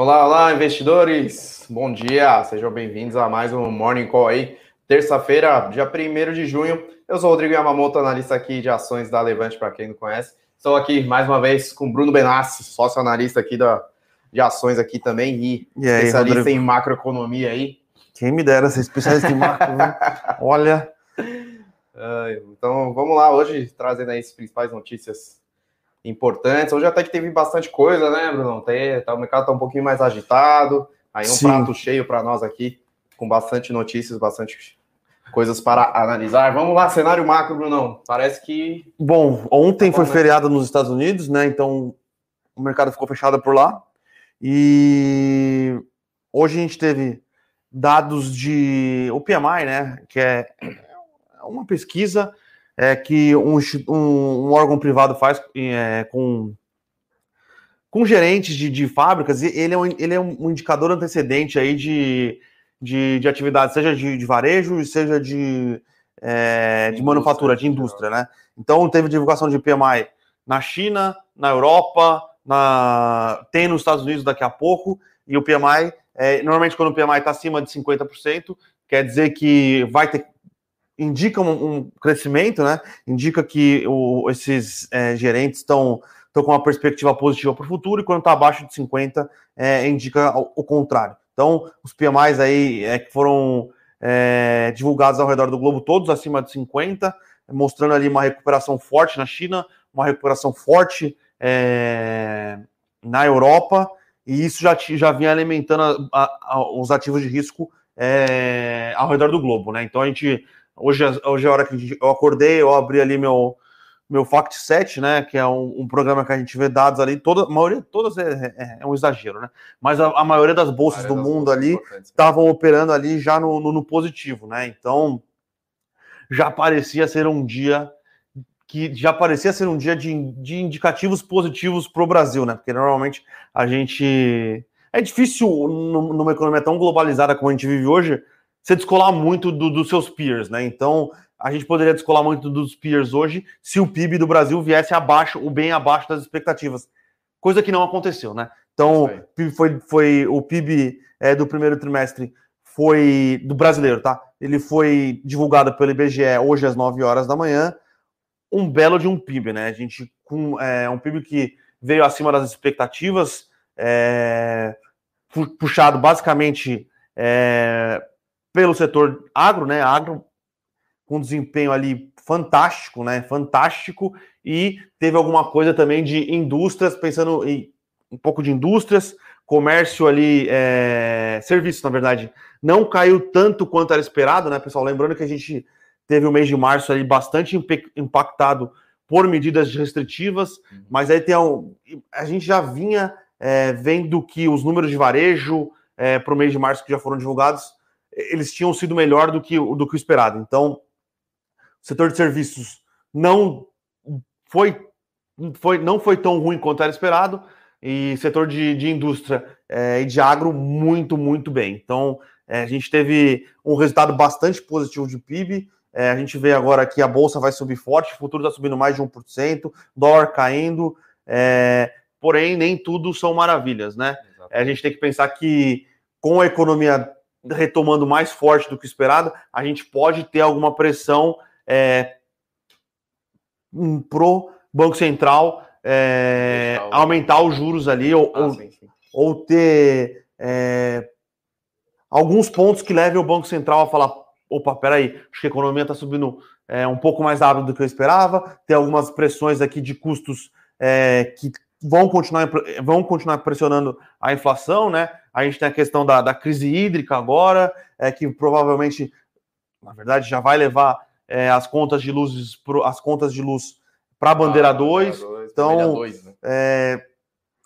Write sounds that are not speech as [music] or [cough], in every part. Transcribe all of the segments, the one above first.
Olá, olá, investidores! Bom dia, sejam bem-vindos a mais um Morning Call aí. Terça-feira, dia 1 de junho. Eu sou o Rodrigo Yamamoto, analista aqui de ações da Levante, para quem não conhece. Estou aqui mais uma vez com Bruno Benassi, sócio analista aqui da, de ações aqui também e, E aí, especialista Rodrigo? em macroeconomia aí. Quem me dera ser especialista em macro, né? [laughs] Olha, Então vamos lá, hoje trazendo aí as principais notícias importantes. Hoje até que teve bastante coisa, né, Bruno? Tem, tá, o mercado está um pouquinho mais agitado. Aí um Sim. prato cheio para nós aqui, com bastante notícias, bastante coisas para analisar. Vamos lá, cenário macro, Brunão. Parece que bom, ontem Tá bom, foi né? feriado nos Estados Unidos, né? Então o mercado ficou fechado por lá. E hoje a gente teve dados de o PMI, né? Que é uma pesquisa é, que um, um- órgão privado faz é, com com gerentes de, de fábricas, e ele é, um, ele é um indicador antecedente aí de, de, de atividade, seja de, de varejo, seja de, é, de manufatura, de indústria, né? Então teve divulgação de PMI na China, na Europa, na, tem nos Estados Unidos daqui a pouco, e o PMI, é, normalmente quando o PMI está acima de 50%, quer dizer que vai ter indica um, um crescimento, né? Indica que o- esses é, gerentes estão com uma perspectiva positiva para o futuro, e quando está abaixo de 50, é, indica o, o contrário. Então, os PMIs aí é, que foram é, divulgados ao redor do globo, todos acima de 50, mostrando ali uma recuperação forte na China, uma recuperação forte é, na Europa, e isso já, já vinha alimentando a- a- a- os ativos de risco é, ao redor do globo, né? Então a gente hoje, é- hoje é a hora que eu acordei, eu abri ali meu meu Fact Set, né? Que é um, um programa que a gente vê dados ali, toda a maioria, todas é, é- é um exagero, né? Mas a, a maioria das bolsas do mundo ali estavam operando ali já no, no- no positivo, né? Então já parecia ser um dia que já parecia ser um dia de, de indicativos positivos para o Brasil, né? Porque normalmente a gente é difícil num- numa economia tão globalizada como a gente vive hoje, você descolar muito do- dos seus peers, né? Então a gente poderia descolar muito dos peers hoje se o PIB do Brasil viesse abaixo, o bem abaixo das expectativas, coisa que não aconteceu, né? Então. PIB foi, foi o PIB é, do primeiro trimestre foi do brasileiro, tá? Ele foi divulgado pelo IBGE hoje às 9 horas da manhã. Um belo de um PIB, né? A gente com é, um PIB que veio acima das expectativas, é, pu- puxado basicamente é, pelo setor agro, né? Agro com desempenho ali fantástico, né? Fantástico. E teve alguma coisa também de indústrias, pensando em um pouco de indústrias, comércio ali, é, serviços, na verdade, não caiu tanto quanto era esperado, né, pessoal? Lembrando que a gente teve o mês de março ali bastante impactado por medidas restritivas, mas aí tem um, a gente já vinha é, vendo que os números de varejo para o mês de março que já foram divulgados, eles tinham sido melhor do que, o- do que o esperado. Então, o setor de serviços não foi, foi, não foi tão ruim quanto era esperado, e setor de, de indústria é, e de agro muito, muito bem. Então, é, a gente teve um resultado bastante positivo de PIB. É, a gente vê agora que a bolsa vai subir forte, o futuro está subindo mais de 1%, dólar caindo, é, porém, nem tudo são maravilhas, né? É, a gente tem que pensar que com a economia retomando mais forte do que esperado, a gente pode ter alguma pressão é, pro Banco Central é, aumentar os juros ali ou, Ah, ou, sim, sim. ou ter é, alguns pontos que levem o Banco Central a falar: opa, peraí, acho que a economia está subindo é, um pouco mais rápido do que eu esperava, tem algumas pressões aqui de custos é, que vão continuar, vão continuar pressionando a inflação, né? A gente tem a questão da, da crise hídrica agora, é, que provavelmente, na verdade, já vai levar é, as contas de luzes pro, as contas de luz para a bandeira Ah, 2. dois, então, dois, né? É,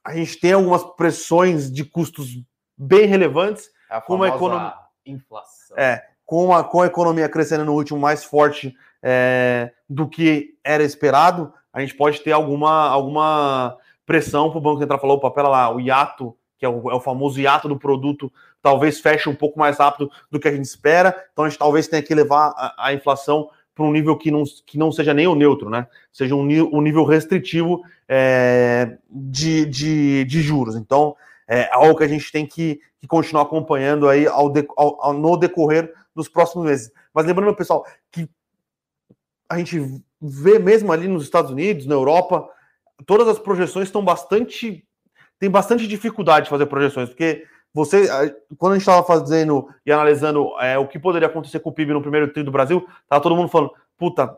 a gente tem algumas pressões de custos bem relevantes, É a como a famosa economia- inflação. é, com, a, com a economia crescendo no último mais forte é, do que era esperado, a gente pode ter alguma, alguma pressão para o Banco Central falar, opa, pera lá, o hiato, que é o, é o famoso hiato do produto, talvez feche um pouco mais rápido do que a gente espera, então a gente talvez tenha que levar a, a inflação para um nível que não, que não seja nem o neutro, né? Seja um, um nível restritivo é, de, de, de juros. Então, é algo que a gente tem que, que continuar acompanhando aí ao, de, ao, ao, no decorrer dos próximos meses. Mas lembrando, pessoal, que a gente vê mesmo ali nos Estados Unidos, na Europa, todas as projeções estão bastante. tem bastante dificuldade de fazer projeções, porque você, quando a gente estava fazendo e analisando é, o que poderia acontecer com o PIB no primeiro trimestre do Brasil, estava todo mundo falando, puta,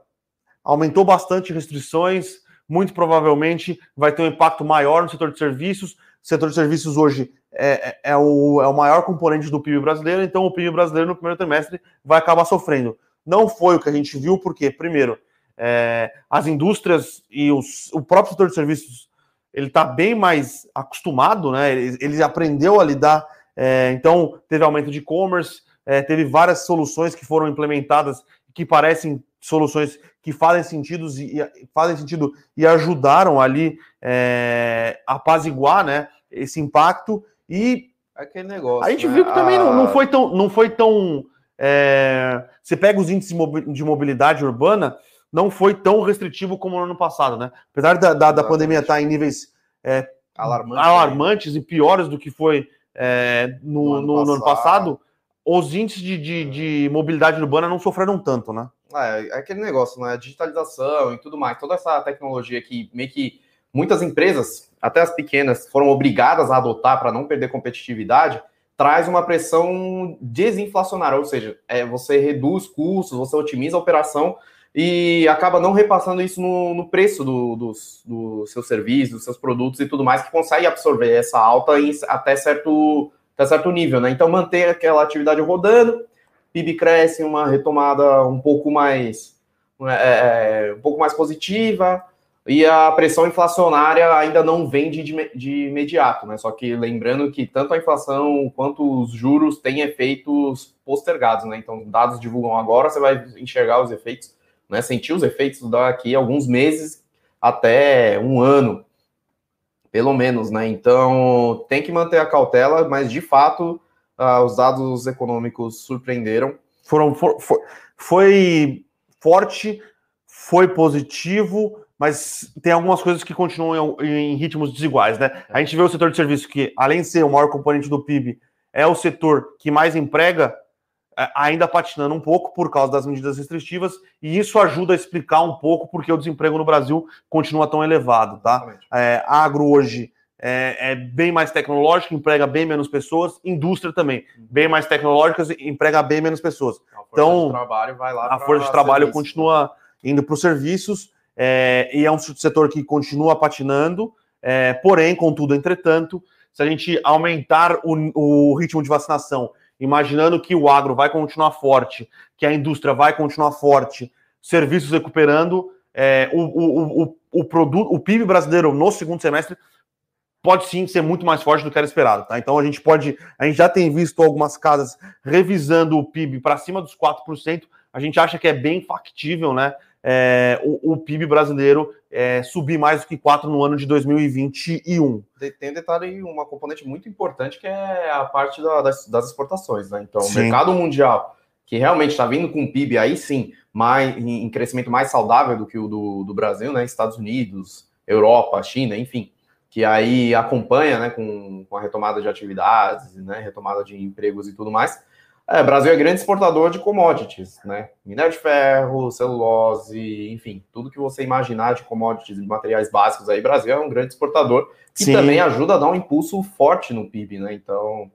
aumentou bastante restrições, muito provavelmente vai ter um impacto maior no setor de serviços. O setor de serviços hoje é, é, é, o, é o maior componente do PIB brasileiro, então o PIB brasileiro no primeiro trimestre vai acabar sofrendo. Não foi o que a gente viu, porque, primeiro, é, as indústrias e os, o próprio setor de serviços ele está bem mais acostumado, né? Ele, ele aprendeu a lidar. É, então, teve aumento de e-commerce, é, teve várias soluções que foram implementadas que parecem soluções que fazem sentido e, fazem sentido e ajudaram ali é, a apaziguar né, esse impacto. E aquele negócio. A gente né? viu que também não, não, foi tão. Não foi tão é, você pega os índices de mobilidade urbana, não foi tão restritivo como no ano passado, né? Apesar da, da, da pandemia estar em níveis é, Alarmante, alarmantes e piores do que foi é, no, no, ano no, ano passado, os índices de, de, de mobilidade urbana não sofreram tanto, né? É, é aquele negócio, né? Digitalização e tudo mais, toda essa tecnologia que meio que muitas empresas, até as pequenas, foram obrigadas a adotar para não perder competitividade, traz uma pressão desinflacionária, ou seja, é, você reduz custos, você otimiza a operação e acaba não repassando isso no, no preço do, dos, do seus serviços, dos seus produtos e tudo mais, que consegue absorver essa alta em, até, certo, até certo nível, né? Então manter aquela atividade rodando, PIB cresce, uma retomada um pouco mais é, é, um pouco mais positiva, e a pressão inflacionária ainda não vem de, de imediato, né? Só que lembrando que tanto a inflação quanto os juros têm efeitos postergados, né? Então, dados divulgam agora, você vai enxergar os efeitos, né? Sentir os efeitos daqui a alguns meses até um ano, pelo menos, né? Então, tem que manter a cautela, mas de fato, uh, os dados econômicos surpreenderam. Foram, for, for, foi forte, foi positivo mas tem algumas coisas que continuam em, ritmos desiguais, né? A gente vê o setor de serviço que, além de ser o maior componente do PIB, é o setor que mais emprega, ainda patinando um pouco por causa das medidas restritivas, e isso ajuda a explicar um pouco porque o desemprego no Brasil continua tão elevado, tá? É, agro hoje é, é, bem mais tecnológico, emprega bem menos pessoas, indústria também, uhum. bem mais tecnológicas, emprega bem menos pessoas. Então, a força de trabalho continua indo para os serviços é, e é um setor que continua patinando, é, porém, contudo, entretanto, se a gente aumentar o, o, ritmo de vacinação, imaginando que o agro vai continuar forte, que a indústria vai continuar forte, serviços recuperando, é, o, o, o, o, produto, o PIB brasileiro no segundo semestre pode sim ser muito mais forte do que era esperado, tá? Então a gente pode, a gente já tem visto algumas casas revisando o PIB para cima dos 4%, a gente acha que é bem factível, né? é, o, o, PIB brasileiro é, subir mais do que 4 no ano de 2021. Tem um detalhe, uma componente muito importante que é a parte da, das, das, exportações, né? Então, sim. o mercado mundial, que realmente está vindo com um PIB aí sim, mais, em, crescimento mais saudável do que o do, do Brasil, né? Estados Unidos, Europa, China, enfim, que aí acompanha né, com, com a retomada de atividades, né, retomada de empregos e tudo mais é, Brasil é grande exportador de commodities, né? Minério de ferro, celulose, enfim, tudo que você imaginar de commodities e materiais básicos aí, Brasil é um grande exportador e também ajuda a dar um impulso forte no PIB, né? Então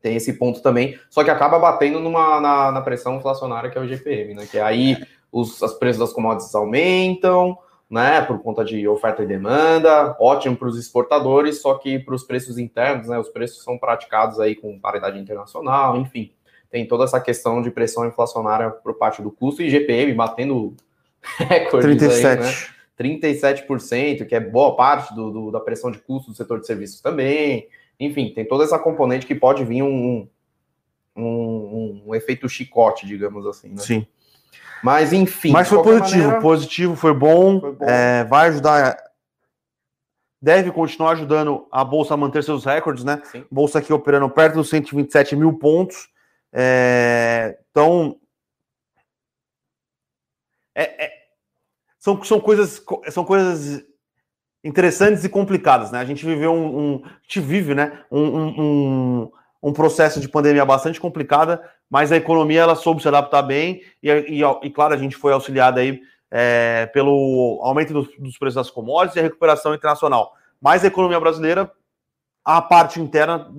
tem esse ponto também, só que acaba batendo numa, na, na pressão inflacionária que é o GPM, né? Que aí os, os preços das commodities aumentam, né, por conta de oferta e demanda, ótimo para os exportadores, só que para os preços internos, né, os preços são praticados aí com paridade internacional, enfim, tem toda essa questão de pressão inflacionária por parte do custo e GPM batendo recordes 37. aí, né? 37%, que é boa parte do, do, da pressão de custo do setor de serviços também. Enfim, tem toda essa componente que pode vir um, um, um, um efeito chicote, digamos assim. Né? Sim. Mas enfim. Mas foi positivo, maneira, positivo, foi bom. Foi bom. É, vai ajudar. Deve continuar ajudando a Bolsa a manter seus recordes, né? Sim. Bolsa aqui operando perto dos 127 mil pontos. É, então. É, é, são, são, coisas, são coisas interessantes e complicadas, né? A gente viveu um, um a gente vive, né, um, um, um, processo de pandemia bastante complicada, mas a economia ela soube se adaptar bem e, e, e claro, a gente foi auxiliado aí é, pelo aumento dos, dos preços das commodities e a recuperação internacional. Mas a economia brasileira, a parte interna,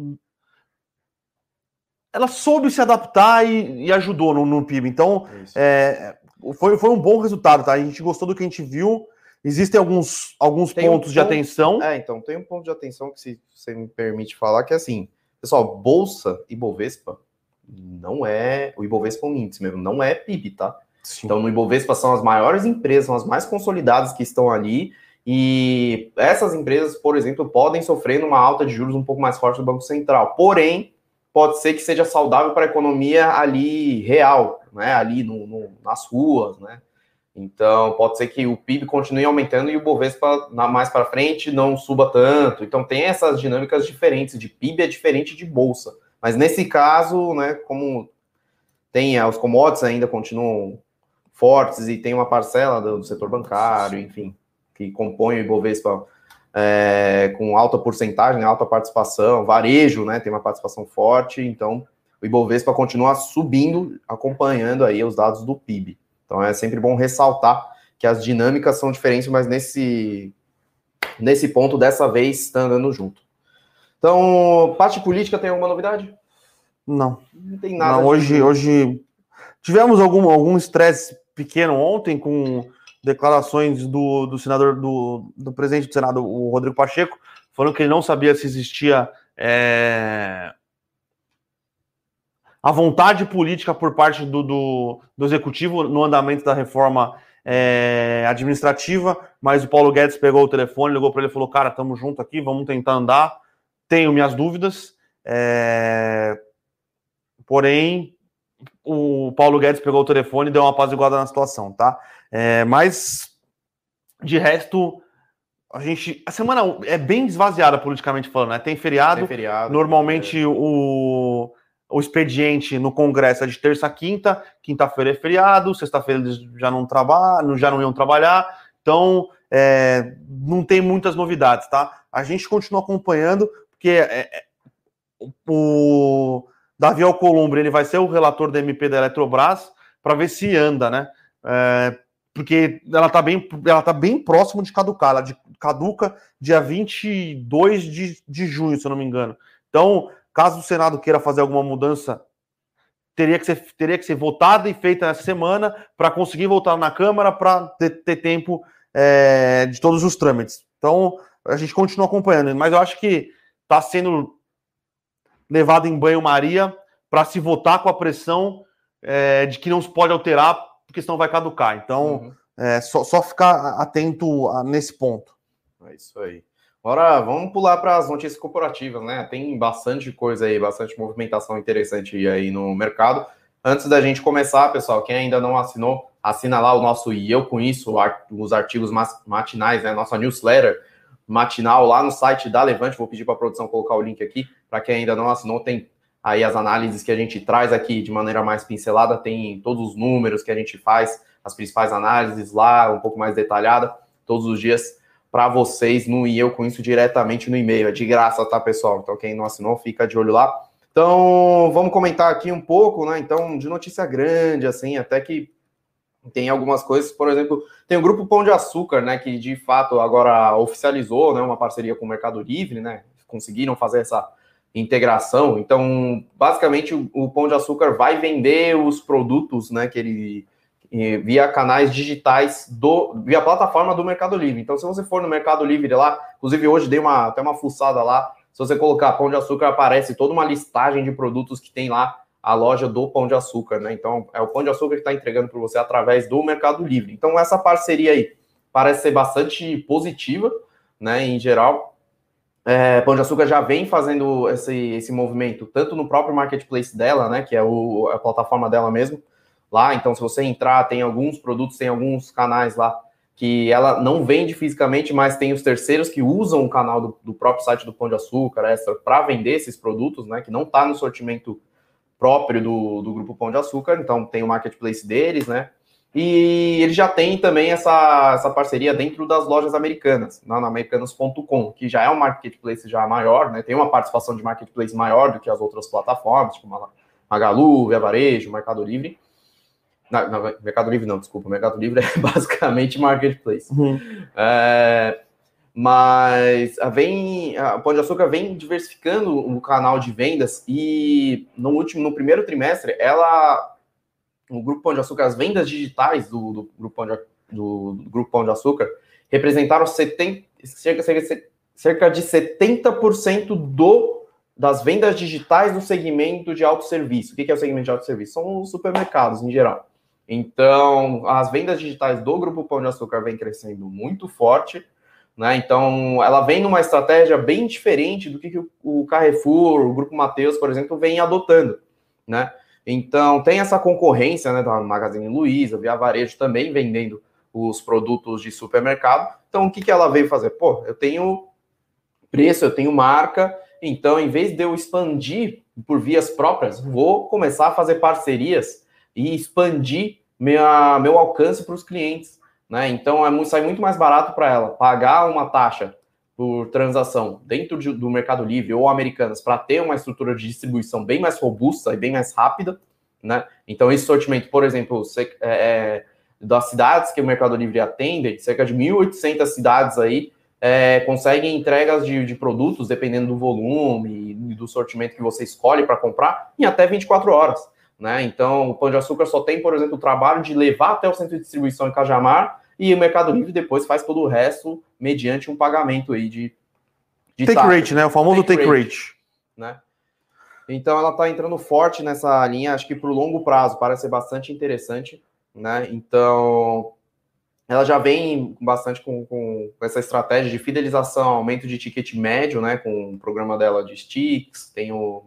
ela soube se adaptar e, e ajudou no, no, PIB. Então, é, foi, foi um bom resultado, tá? A gente gostou do que a gente viu. Existem alguns, alguns pontos um ponto, de atenção. É, então, tem um ponto de atenção que, se você me permite falar, que é assim, pessoal, Bolsa e Bovespa não é. O Ibovespa é um índice mesmo, não é PIB, tá? Sim. Então, no Ibovespa são as maiores empresas, são as mais consolidadas que estão ali. E essas empresas, por exemplo, podem sofrer uma alta de juros um pouco mais forte do Banco Central. Porém, pode ser que seja saudável para a economia ali real, né? Ali no, no, nas ruas, né? Então, pode ser que o PIB continue aumentando e o Bovespa mais para frente não suba tanto. Então, tem essas dinâmicas diferentes. De PIB é diferente de bolsa. Mas nesse caso, né, como tem os commodities ainda continuam fortes e tem uma parcela do, do setor bancário, enfim, que compõe o Ibovespa é, com alta porcentagem, alta participação, varejo, né, tem uma participação forte, então o Ibovespa continua subindo, acompanhando aí os dados do PIB. Então é sempre bom ressaltar que as dinâmicas são diferentes, mas nesse, nesse ponto, dessa vez, está andando junto. Então, parte política tem alguma novidade? Não. Não tem nada. Não, hoje, de... hoje tivemos algum algum estresse pequeno ontem com declarações do, do senador, do, do presidente do Senado, o Rodrigo Pacheco, falando que ele não sabia se existia é, a vontade política por parte do, do, do executivo no andamento da reforma é, administrativa, mas o Paulo Guedes pegou o telefone, ligou para ele e falou: Cara, estamos junto aqui, vamos tentar andar. Tenho minhas dúvidas, é, porém, o Paulo Guedes pegou o telefone e deu uma apaziguada na situação, tá? É, mas, de resto, a gente. A semana é bem esvaziada politicamente falando, né? Tem feriado. Tem feriado normalmente é. o o expediente no Congresso é de terça a quinta, quinta-feira é feriado, sexta-feira eles já não trabalham, já não iam trabalhar, então é, não tem muitas novidades, tá? A gente continua acompanhando, porque é, é, o Davi Alcolumbre ele vai ser o relator da MP da Eletrobras para ver se anda, né? É, porque ela está bem, ela tá bem próximo de caducar, ela de, caduca dia 22 de, de junho, se eu não me engano. Então, Caso o Senado queira fazer alguma mudança, teria que ser, teria que ser votada e feita nessa semana para conseguir voltar na Câmara para ter, ter, tempo é, de todos os trâmites. Então, a gente continua acompanhando, mas eu acho que está sendo levado em banho-maria para se votar com a pressão é, de que não se pode alterar, porque senão vai caducar. Então, uhum. é, só, só ficar atento a, nesse ponto. É isso aí. Agora vamos pular para as notícias corporativas, né? Tem bastante coisa aí, bastante movimentação interessante aí no mercado. Antes da gente começar, pessoal, quem ainda não assinou, assina lá o nosso E Eu Com Isso, os artigos matinais, né? Nossa newsletter matinal lá no site da Levante. Vou pedir para a produção colocar o link aqui. Para quem ainda não assinou, tem aí as análises que a gente traz aqui de maneira mais pincelada, tem todos os números que a gente faz, as principais análises lá, um pouco mais detalhada, todos os dias para vocês no e eu com isso diretamente no e-mail. É de graça, tá, pessoal? Então, quem não assinou, fica de olho lá. Então, vamos comentar aqui um pouco, né? Então, de notícia grande, assim, até que tem algumas coisas, por exemplo, tem o grupo Pão de Açúcar, né? Que de fato agora oficializou né, uma parceria com o Mercado Livre, né? Conseguiram fazer essa integração. Então, basicamente, o, o Pão de Açúcar vai vender os produtos, né? Que ele via canais digitais do via plataforma do Mercado Livre. Então, se você for no Mercado Livre lá, inclusive hoje dei uma até uma fuçada lá. Se você colocar Pão de Açúcar, aparece toda uma listagem de produtos que tem lá a loja do Pão de Açúcar, né? Então, é o Pão de Açúcar que está entregando para você através do Mercado Livre. Então, essa parceria aí parece ser bastante positiva, né? Em geral, é, Pão de Açúcar já vem fazendo esse, esse movimento tanto no próprio marketplace dela, né? Que é o, a plataforma dela mesmo, lá. Então, se você entrar, tem alguns produtos, tem alguns canais lá que ela não vende fisicamente, mas tem os terceiros que usam o canal do, do próprio site do Pão de Açúcar Extra para vender esses produtos, né? Que não está no sortimento próprio do, do grupo Pão de Açúcar. Então, tem o marketplace deles, né? E ele já tem também essa, essa parceria dentro das lojas americanas, na, na americanas.com, que já é um marketplace já maior, né? Tem uma participação de marketplace maior do que as outras plataformas, tipo Magalu, Via Varejo, Mercado Livre. Não, não, Mercado Livre não, desculpa. Mercado Livre é [laughs] basicamente marketplace. Uhum. É, mas vem, a Pão de Açúcar vem diversificando o canal de vendas e no último, no primeiro trimestre, ela o Grupo Pão de Açúcar, as vendas digitais do, do, Grupo, Pão de, do, do Grupo Pão de Açúcar representaram 70, cerca, cerca, cerca de 70% do, das vendas digitais do segmento de autosserviço. O que é o segmento de autosserviço? São os supermercados em geral. Então, as vendas digitais do Grupo Pão de Açúcar vem crescendo muito forte. Né? Então, ela vem numa estratégia bem diferente do que, o Carrefour, o Grupo Mateus, por exemplo, vem adotando. Né? Então, tem essa concorrência né, da Magazine Luiza, Via Varejo também vendendo os produtos de supermercado. Então, o que, que ela veio fazer? Pô, eu tenho preço, eu tenho marca, então, em vez de eu expandir por vias próprias, vou começar a fazer parcerias e expandir minha, meu alcance para os clientes. Né? Então, é, sai muito mais barato para ela pagar uma taxa por transação dentro de, do Mercado Livre ou Americanas para ter uma estrutura de distribuição bem mais robusta e bem mais rápida, né? Então, esse sortimento, por exemplo, é, é, das cidades que o Mercado Livre atende, cerca de 1.800 cidades aí é, conseguem entregas de, de, produtos, dependendo do volume e do sortimento que você escolhe para comprar, em até 24 horas. Né? Então, o Pão de Açúcar só tem, por exemplo, o trabalho de levar até o centro de distribuição em Cajamar e o Mercado Livre depois faz todo o resto mediante um pagamento aí de, de take taxa. rate, né? O famoso take, take rate. rate. Né? Então ela está entrando forte nessa linha, acho que para o longo prazo parece ser bastante interessante, né? Então ela já vem bastante com, com, essa estratégia de fidelização, aumento de ticket médio, né? Com o programa dela de sticks, tem o,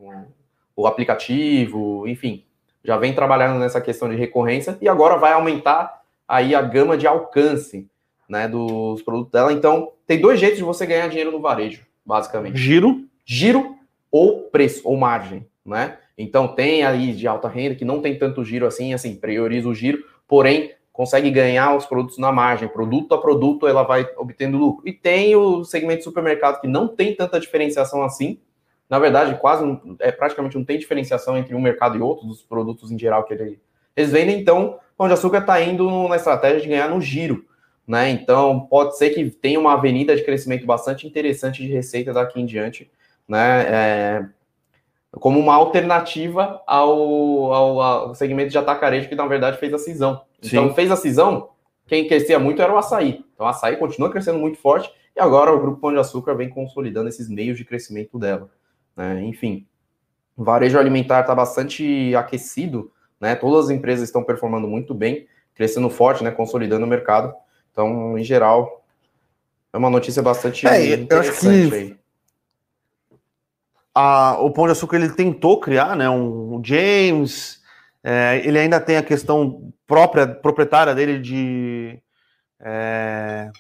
o aplicativo, enfim, já vem trabalhando nessa questão de recorrência e agora vai aumentar aí a gama de alcance né, dos produtos dela. Então, tem dois jeitos de você ganhar dinheiro no varejo, basicamente. Giro. Giro ou preço, ou margem, né? Então, tem aí de alta renda que não tem tanto giro assim, assim, prioriza o giro, porém, consegue ganhar os produtos na margem, produto a produto, ela vai obtendo lucro. E tem o segmento de supermercado que não tem tanta diferenciação assim, na verdade, quase, é, praticamente não tem diferenciação entre um mercado e outro, dos produtos em geral que eles vendem, então Pão de Açúcar está indo na estratégia de ganhar no giro. Né? Então, pode ser que tenha uma avenida de crescimento bastante interessante de receita daqui em diante, né? É, como uma alternativa ao, ao, ao, segmento de atacarejo que, na verdade, fez a cisão. Então, Sim. fez a cisão, quem crescia muito era o açaí. Então, o açaí continua crescendo muito forte e agora o Grupo Pão de Açúcar vem consolidando esses meios de crescimento dela. Né? Enfim, o varejo alimentar está bastante aquecido, né? Todas as empresas estão performando muito bem, crescendo forte, né? Consolidando o mercado. Então, em geral, é uma notícia bastante é, interessante que... aí. A, o Pão de Açúcar ele tentou criar, né? Um, um James, é, ele ainda tem a questão própria, proprietária dele de é,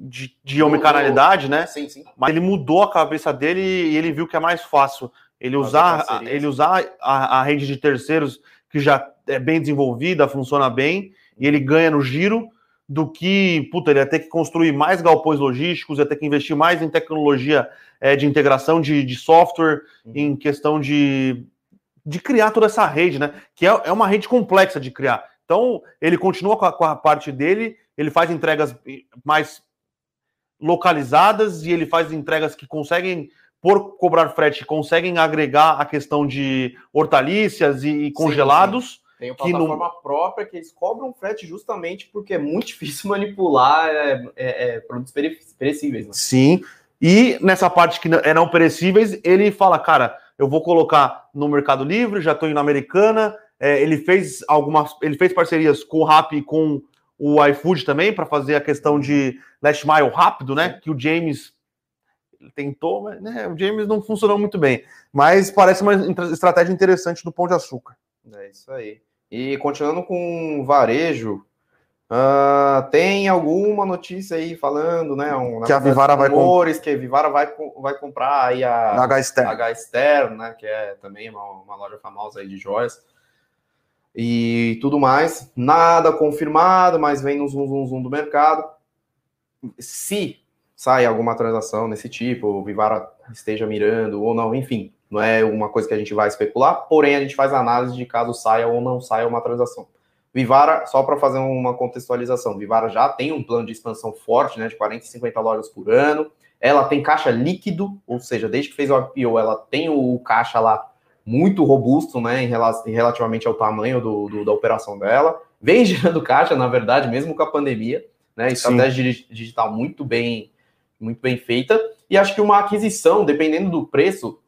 de, de homicanalidade, né? Sim, sim. Mas ele mudou a cabeça dele e ele viu que é mais fácil ele usar, ele usar a, a rede de terceiros que já é bem desenvolvida, funciona bem, e ele ganha no giro, do que, puta, ele ia ter que construir mais galpões logísticos, ia ter que investir mais em tecnologia é, de integração de, de software, uhum. em questão de, de criar toda essa rede, né? Que é, é uma rede complexa de criar. Então, ele continua com a, com a parte dele, ele faz entregas mais localizadas e ele faz entregas que conseguem por cobrar frete, conseguem agregar a questão de hortaliças e congelados. Sim, sim. Tem uma plataforma não... própria que eles cobram frete justamente porque é muito [laughs] difícil manipular é, é, é, produtos perecíveis. Né? Sim. E nessa parte que é não perecíveis, ele fala, cara, eu vou colocar no Mercado Livre, já estou indo na Americana. É, ele fez algumas, ele fez parcerias com o Rap e com o iFood também para fazer a questão de last mile rápido, né? Que o James tentou, mas né, o James não funcionou muito bem. Mas parece uma estratégia interessante do Pão de Açúcar. É isso aí. E continuando com varejo, uh, tem alguma notícia aí falando, né? Um, que a Vivara vai rumores que a Vivara vai, vai comprar aí a H Externo, né? Que é também uma, uma loja famosa aí de joias. E tudo mais. Nada confirmado, mas vem no zoom, zoom, zoom do mercado. Se sai alguma transação nesse tipo, o Vivara esteja mirando ou não, enfim, não é uma coisa que a gente vai especular, porém a gente faz análise de caso saia ou não saia uma transação. Vivara, só para fazer uma contextualização, Vivara já tem um plano de expansão forte, né, de 40 e 50 lojas por ano. Ela tem caixa líquido, ou seja, desde que fez o IPO, ela tem o caixa lá muito robusto, né, em, relativamente ao tamanho do, do, da operação dela. Vem [laughs] gerando caixa, na verdade, mesmo com a pandemia, né, estratégia Sim. digital muito bem, muito bem feita. E acho que uma aquisição, dependendo do preço,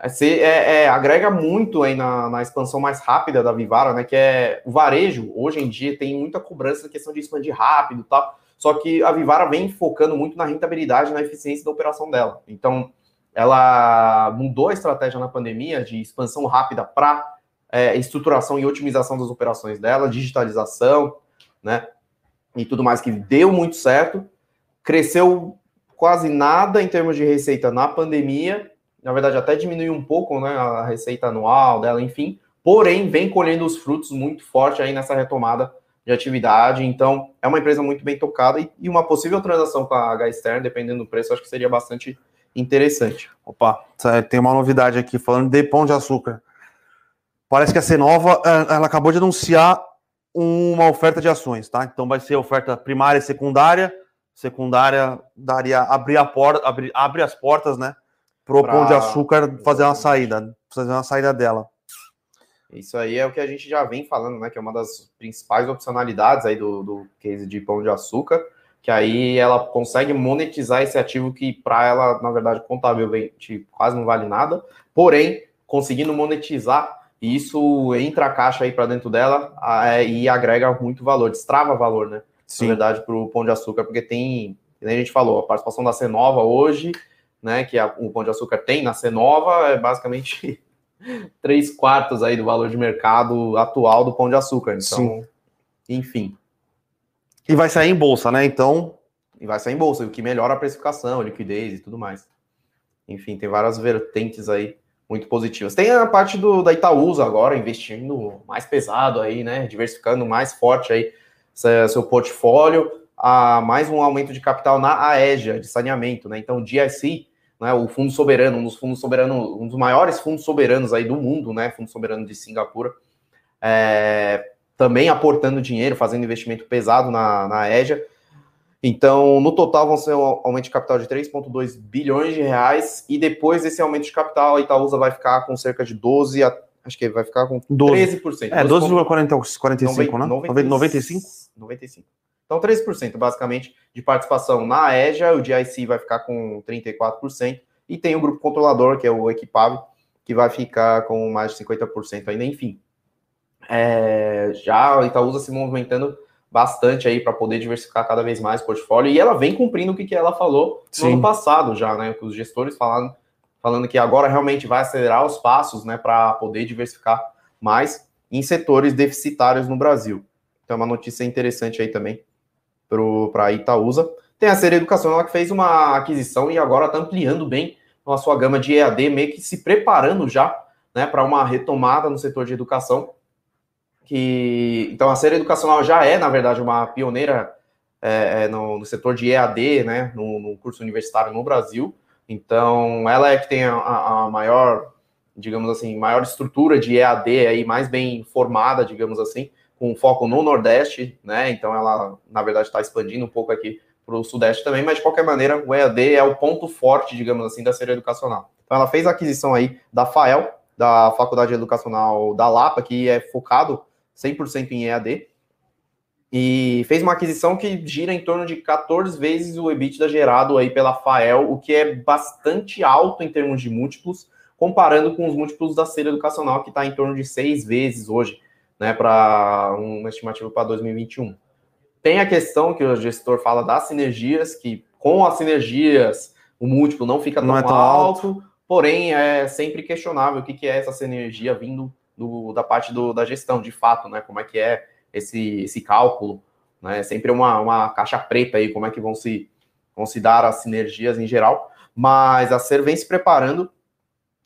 é, é, é, agrega muito aí na, na, expansão mais rápida da Vivara, né? Que é o varejo. Hoje em dia tem muita cobrança na questão de expandir rápido, tá? Só que a Vivara vem focando muito na rentabilidade, na eficiência da operação dela. Então, ela mudou a estratégia na pandemia de expansão rápida para é, estruturação e otimização das operações dela, digitalização, né? E tudo mais que deu muito certo. Cresceu quase nada em termos de receita na pandemia. Na verdade, até diminuiu um pouco né, a receita anual dela, enfim. Porém, vem colhendo os frutos muito forte aí nessa retomada de atividade. Então, é uma empresa muito bem tocada e, uma possível transação com a H Stern, dependendo do preço, acho que seria bastante interessante. Opa, tem uma novidade aqui falando de pão de açúcar. Parece que a Cenova é, ela acabou de anunciar uma oferta de ações, tá? Então vai ser oferta primária e secundária. Secundária daria abrir a porta, abrir, abre as portas, né? Pro pra... pão de açúcar fazer uma saída, fazer uma saída dela. Isso aí é o que a gente já vem falando, né? Que é uma das principais opcionalidades aí do, do case de pão de açúcar, que aí ela consegue monetizar esse ativo que para ela, na verdade, contabilmente quase não vale nada, porém, conseguindo monetizar, isso entra a caixa aí para dentro dela é, e agrega muito valor, destrava valor, né? Sim. Na verdade, para o pão de açúcar, porque tem, como a gente falou, a participação da Cenova hoje, né? Que a, o pão de açúcar tem na Cenova é basicamente [laughs] três quartos aí do valor de mercado atual do pão de açúcar. Então, Sim. enfim. E vai sair em bolsa, né? Então. E vai sair em bolsa, o que melhora a precificação, a liquidez e tudo mais. Enfim, tem várias vertentes aí muito positivas. Tem a parte do, da Itaúsa agora, investindo mais pesado aí, né? Diversificando mais forte aí seu portfólio. A mais um aumento de capital na AEGA, de saneamento, né? Então, o GIC né, o Fundo Soberano, um dos fundos soberanos, um dos maiores fundos soberanos aí do mundo, né, Fundo Soberano de Singapura, é, também aportando dinheiro, fazendo investimento pesado na, na EJA. Então, no total, vão ser um aumento de capital de 3,2 bilhões de reais, e depois desse aumento de capital, a Itaúsa vai ficar com cerca de 12 a, acho que vai ficar com 12. 13%. É, 12,45, né? 95? 95. Então, 13%, basicamente, de participação na EJA, o GIC vai ficar com 34%, e tem o grupo controlador, que é o Equipave, que vai ficar com mais de 50% ainda, enfim. É, já a Itaúsa se movimentando bastante aí para poder diversificar cada vez mais o portfólio, e ela vem cumprindo o que, que ela falou no Sim. ano passado já, né, com os gestores falando, falando que agora realmente vai acelerar os passos, né, para poder diversificar mais em setores deficitários no Brasil. Então é uma notícia interessante aí também para a Itaúsa. Tem a Ser Educacional que fez uma aquisição e agora está ampliando bem a sua gama de EAD, meio que se preparando já né, para uma retomada no setor de educação. Que, então, a Ser Educacional já é, na verdade, uma pioneira é, é no, no, setor de EAD, né, no, no, curso universitário no Brasil. Então, ela é que tem a, a maior, digamos assim, maior estrutura de EAD aí, mais bem formada, digamos assim com foco no Nordeste, né? Então ela, na verdade, está expandindo um pouco aqui para o Sudeste também, mas de qualquer maneira, o EAD é o ponto forte, digamos assim, da série educacional. Então ela fez a aquisição aí da FAEL, da Faculdade Educacional da Lapa, que é focado 100% em EAD, e fez uma aquisição que gira em torno de 14 vezes o EBITDA gerado aí pela FAEL, o que é bastante alto em termos de múltiplos, comparando com os múltiplos da série educacional, que está em torno de seis vezes hoje né, para uma estimativa para 2021. Tem a questão que o gestor fala das sinergias, que com as sinergias o múltiplo não fica tão, não é tão alto, alto, porém é sempre questionável o que, que é essa sinergia vindo do, da parte do, da gestão, de fato, né? Como é que é esse, esse cálculo, né? É sempre uma, uma caixa preta aí, como é que vão se, vão se dar as sinergias em geral. Mas a Ser vem se preparando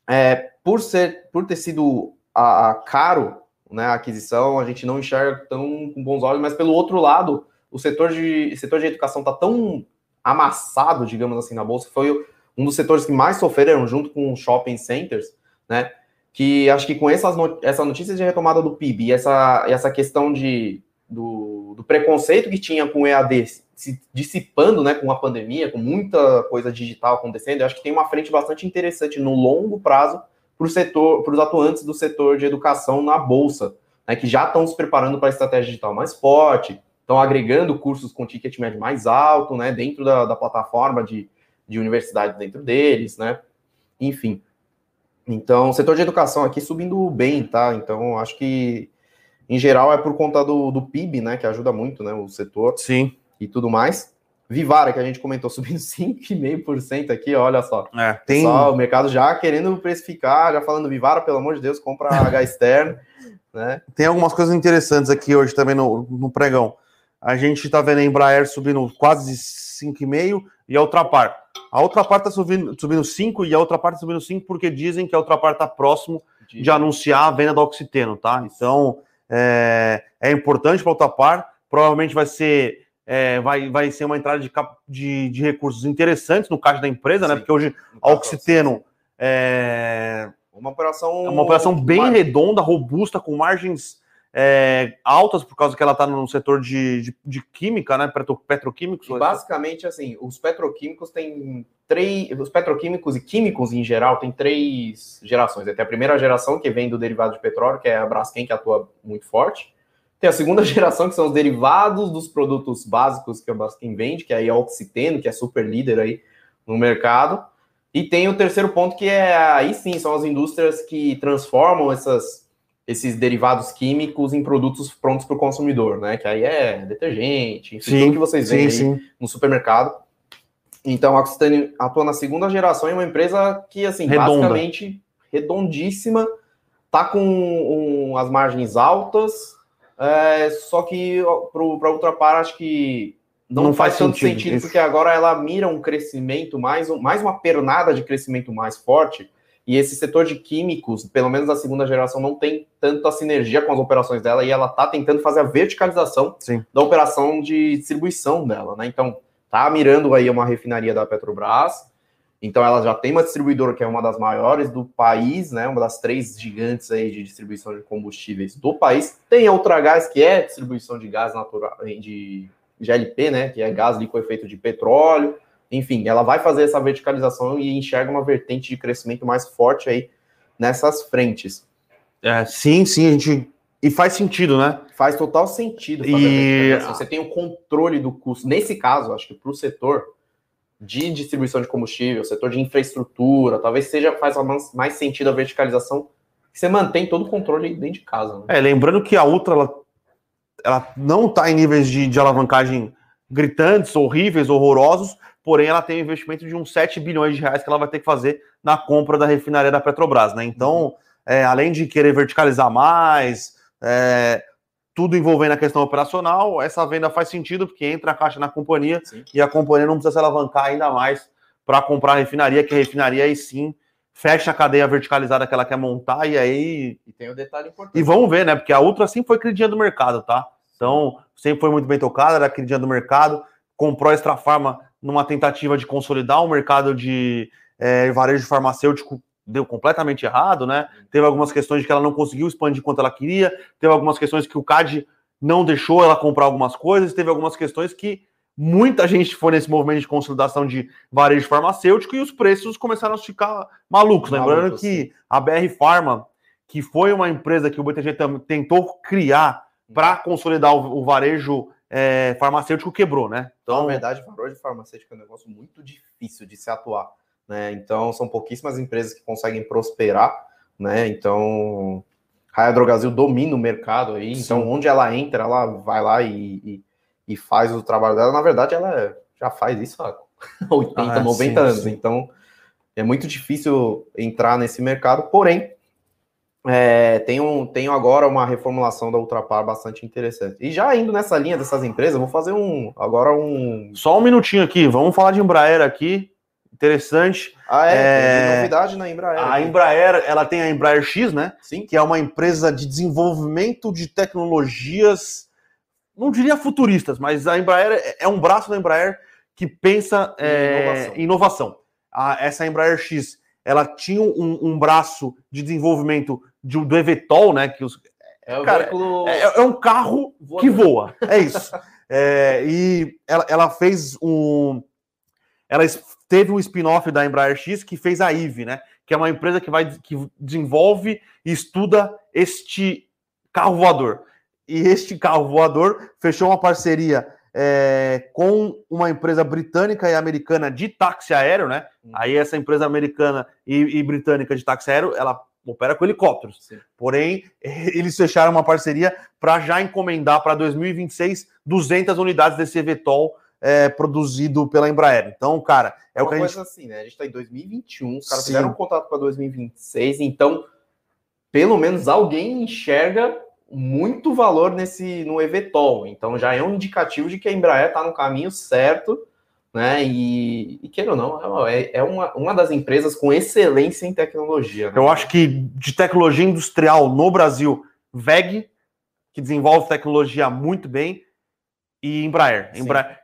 é, por ser, por ter sido a, a caro né, a aquisição, a gente não enxerga tão com bons olhos, mas pelo outro lado, o setor de, setor de educação está tão amassado, digamos assim, na bolsa, foi um dos setores que mais sofreram junto com shopping centers, né? Que acho que com essas essa notícia de retomada do PIB e essa, essa questão de, do, do preconceito que tinha com o EAD se dissipando, né, com a pandemia, com muita coisa digital acontecendo, eu acho que tem uma frente bastante interessante no longo prazo para o setor, para os atuantes do setor de educação na bolsa, né, que já estão se preparando para a estratégia digital mais forte, estão agregando cursos com ticket médio mais alto, né, dentro da, da plataforma de, de universidade dentro deles, né, enfim. Então, o setor de educação aqui subindo bem, tá? Então, acho que, em geral, é por conta do, do PIB, né, que ajuda muito, né, o setor. Sim. E tudo mais. Vivara, que a gente comentou, [laughs] subindo 5,5% aqui, olha só. É, tem... Só o mercado já querendo precificar, já falando Vivara, pelo amor de Deus, compra [laughs] H externo, né? Tem algumas coisas interessantes aqui hoje também no, no pregão. A gente está vendo a Embraer subindo quase 5,5% e a Ultrapar. A Ultrapar está subindo, subindo 5 e a outra parte subindo 5 porque dizem que a Ultrapar está próximo de... de anunciar a venda do Oxiteno, tá? Então, é, é importante para a Ultrapar, provavelmente vai ser é, vai, vai ser uma entrada de, de, de, recursos interessantes no caixa da empresa, né? Sim, né? Porque hoje a Oxiteno é uma operação, é uma operação bem redonda, robusta, com margens é, altas, por causa que ela está no setor de, de, de, química, né? Petro, petroquímicos. Basicamente, assim, os petroquímicos têm três. Os petroquímicos e químicos em geral têm três gerações. Tem a primeira geração, que vem do derivado de petróleo, que é a Braskem, que atua muito forte. Tem a segunda [laughs] geração, que são os derivados dos produtos básicos que a Baskin vende, que aí é o Oxiteno, que é super líder aí no mercado. E tem o terceiro ponto, que é aí sim, são as indústrias que transformam essas, esses derivados químicos em produtos prontos para o consumidor, né? Que aí é detergente, enfim, sim, tudo que vocês veem sim, sim. no supermercado. Então, a Occitane atua na segunda geração em uma empresa que, assim, Redonda. basicamente redondíssima, tá com um, as margens altas, é, só que para outra parte, acho que não, não faz, faz tanto sentido, sentido porque agora ela mira um crescimento, mais, mais uma pernada de crescimento mais forte. E esse setor de químicos, pelo menos a segunda geração, não tem tanta sinergia com as operações dela e ela está tentando fazer a verticalização Sim. da operação de distribuição dela, né? Então, tá mirando aí uma refinaria da Petrobras, então ela já tem uma distribuidora que é uma das maiores do país, né? Uma das três gigantes aí de distribuição de combustíveis do país. Tem a Ultragás, que é distribuição de gás natural, de GLP, né? Que é gás efeito de petróleo. Enfim, ela vai fazer essa verticalização e enxerga uma vertente de crescimento mais forte aí nessas frentes. É, sim, sim, a gente. E faz sentido, né? Faz total sentido. E... Você tem o controle do custo. Nesse caso, acho que para o setor, de distribuição de combustível, setor de infraestrutura, talvez seja faz mais sentido a verticalização, você mantém todo o controle dentro de casa. Né? É, lembrando que a Ultra ela, ela não está em níveis de, de, alavancagem gritantes, horríveis, horrorosos, porém ela tem um investimento de uns 7 bilhões de reais que ela vai ter que fazer na compra da refinaria da Petrobras, né? Então, é, além de querer verticalizar mais, é, tudo envolvendo a questão operacional, essa venda faz sentido porque entra a caixa na companhia sim. e a companhia não precisa se alavancar ainda mais para comprar a refinaria, que a refinaria aí sim fecha a cadeia verticalizada que ela quer montar e aí. E tem o um detalhe importante. E vamos ver, né? Porque a Ultra sempre foi queridinha do mercado, tá? Então, sempre foi muito bem tocada, era queridinha do mercado, comprou a Extra Farma numa tentativa de consolidar o mercado de é, varejo farmacêutico deu completamente errado, né? Teve algumas questões de que ela não conseguiu expandir quanto ela queria, teve algumas questões que o CAD não deixou ela comprar algumas coisas, teve algumas questões que muita gente foi nesse movimento de consolidação de varejo farmacêutico e os preços começaram a ficar malucos. Lembrando que a BR Pharma, que foi uma empresa que o BTG tentou criar para consolidar o, o varejo é, farmacêutico, quebrou, né? Então, na verdade, o varejo farmacêutico é um negócio muito difícil de se atuar né? Então são pouquíssimas empresas que conseguem prosperar, né? Então a Hydrogasil domina o mercado aí, Sim. então onde ela entra, ela vai lá e, e, e, faz o trabalho dela. Na verdade, ela já faz isso há [laughs] 80, ah, 90 sim, anos, sim. então é muito difícil entrar nesse mercado, porém. É, tenho, tenho agora uma reformulação da Ultrapar bastante interessante. E já indo nessa linha dessas empresas, vou fazer um agora um. Só um minutinho aqui, vamos falar de Embraer aqui interessante. Ah, é, É, tem novidade na Embraer. A aqui. Embraer, ela tem a Embraer X, né? Sim, Que é uma empresa de desenvolvimento de tecnologias, não diria futuristas, mas a Embraer é- é um braço da Embraer que pensa Em é, inovação. inovação. A- essa Embraer X, ela tinha um, um braço de desenvolvimento de, do eVTOL, né? Que os, é cara, veículo é, é um carro que voa, é isso. É, e ela, ela fez um. Ela teve um spin-off da Embraer X que fez a IVE, né? Que é uma empresa que vai que desenvolve e estuda este carro voador. E este carro voador fechou uma parceria é, com uma empresa britânica e americana de táxi aéreo, né? Hum. Aí essa empresa americana e, e britânica de táxi aéreo, ela opera com helicópteros. Sim. Porém, [laughs] eles fecharam uma parceria para já encomendar para 2026 200 unidades desse eVTOL é, produzido pela Embraer. Então, cara, é o uma que a coisa gente. assim, né? A gente tá em 2021, os caras fizeram um contato para 2026, então pelo menos alguém enxerga muito valor nesse no eVTOL. Então já é um indicativo de que a Embraer está no caminho certo, né? E, e queira ou não, é, é uma, uma das empresas com excelência em tecnologia. né? Eu acho que de tecnologia industrial no Brasil, VEG, que desenvolve tecnologia muito bem, e Embraer. Sim. Embraer.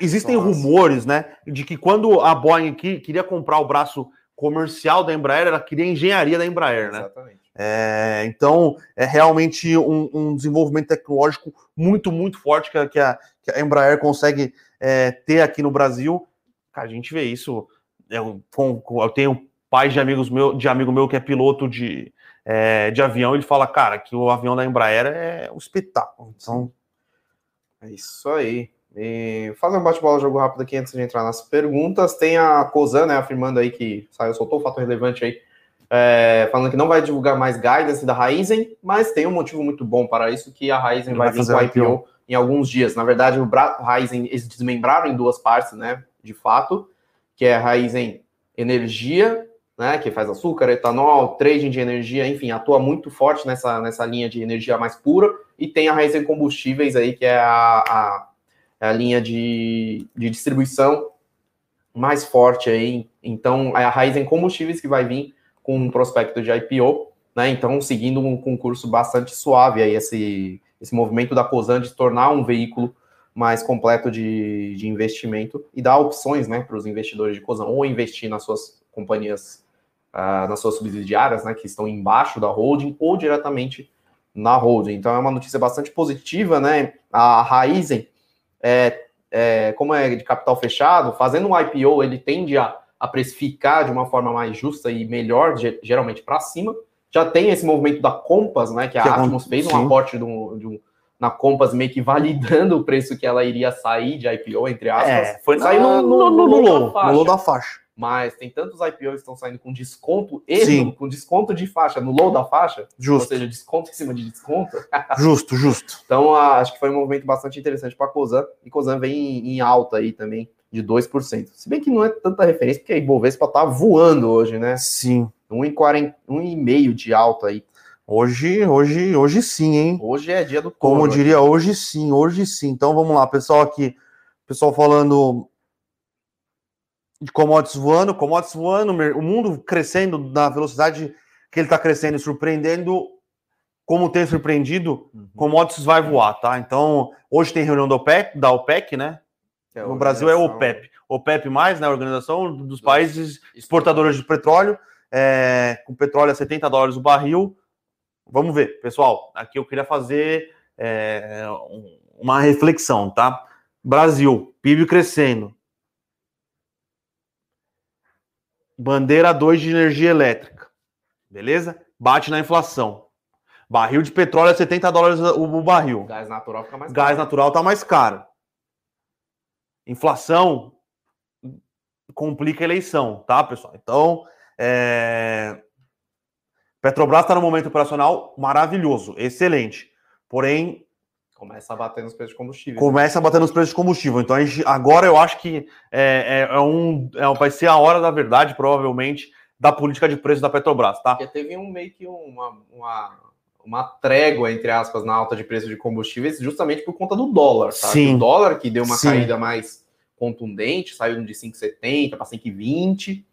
Existem Nossa. rumores, né, de que quando a Boeing aqui queria comprar o braço comercial da Embraer, ela queria engenharia da Embraer, né? Exatamente. É, então, é realmente um, um desenvolvimento tecnológico muito, muito forte que a, que a- Embraer consegue é, ter aqui no Brasil. Cara, a gente vê isso. Eu, com- com- eu tenho pais de amigos meu, de amigo meu que é piloto de, é, de avião, ele fala, cara, que o avião da Embraer é um espetáculo. Então, É isso aí. E fazer um bate-bola jogo rápido aqui antes de entrar nas perguntas. Tem a Cosan, né, afirmando aí que saiu, soltou um fato relevante aí, é, falando que não vai divulgar mais guidance da Raizen, mas tem um motivo muito bom para isso, que a Raizen vai vai vir com o o IPO em alguns dias. Na verdade, o Bra Raizen, eles desmembraram em duas partes, né, de fato, que é a Raizen Energia, né, que faz açúcar, etanol, trading de energia, enfim, atua muito forte nessa, nessa linha de energia mais pura, e tem a Raizen Combustíveis aí, que é a, a, é a linha de, de distribuição mais forte aí. Então, é a Raizen Combustíveis que vai vir com um prospecto de IPO, né? Então, seguindo um concurso bastante suave aí, esse, esse movimento da Cosan de tornar um veículo mais completo de, de investimento e dar opções, né, para os investidores de Cosan, ou investir nas suas companhias, ah, nas suas subsidiárias, né, que estão embaixo da holding, ou diretamente na holding. Então, é uma notícia bastante positiva, né? A Raizen, é, é, como é de capital fechado, fazendo um IPO, ele tende a, a precificar de uma forma mais justa e melhor, ge- geralmente para cima. Já tem esse movimento da Compass, né? Que a Que um- Atmos fez um sim. aporte de um, de um- na Compass meio que validando o preço que ela iria sair de IPO, entre aspas. é, foi Saiu no, no- no, no- low, da faixa. no low da faixa. Mas tem tantos IPOs que estão saindo com desconto e Sim. no- com desconto de faixa, no low da faixa, ou Justo, seja, desconto em cima de desconto. [laughs] justo, justo. Então, acho que foi um movimento bastante interessante para a Cosan, e Cosan vem em, em alta aí também, de 2%. Se bem que não é tanta referência, porque a Ibovespa tá voando hoje, né? Sim. 1,40 1,5 de alta aí. Hoje, hoje, hoje sim, hein? Hoje é dia do Como eu diria, hoje sim, hoje sim. Então vamos lá, pessoal aqui, pessoal falando de commodities voando, commodities voando, o mundo crescendo na velocidade que ele está crescendo surpreendendo, como tem surpreendido, Uhum. commodities vai voar, tá? Então, hoje tem reunião da OPEC, da OPEC, né? É no Brasil é OPEP. OPEP+, né, a Organização dos Países Exportadores de Petróleo, é, com petróleo a 70 dólares o barril. Vamos ver, pessoal. Aqui eu queria fazer é, um- uma reflexão, tá? Brasil, PIB crescendo. Bandeira 2 de energia elétrica. Beleza? Bate na inflação. Barril de petróleo a 70 dólares o, barril. Gás natural fica mais Gás caro. natural tá mais caro. Inflação complica a eleição, tá, pessoal? Então, é... Petrobras está no momento operacional maravilhoso, excelente. Porém, Começa a bater nos preços de combustível. começa a bater nos preços de combustível. Então, a gente- agora eu acho que é, é- é um, é- vai ser a hora da verdade, provavelmente, da política de preço da Petrobras, tá? Porque teve um meio que uma, uma, uma trégua, entre aspas, na alta de preço de combustíveis, justamente por conta do dólar, tá? Sim. O dólar que deu uma Sim. caída mais contundente, saiu de 5,70 para 5,20.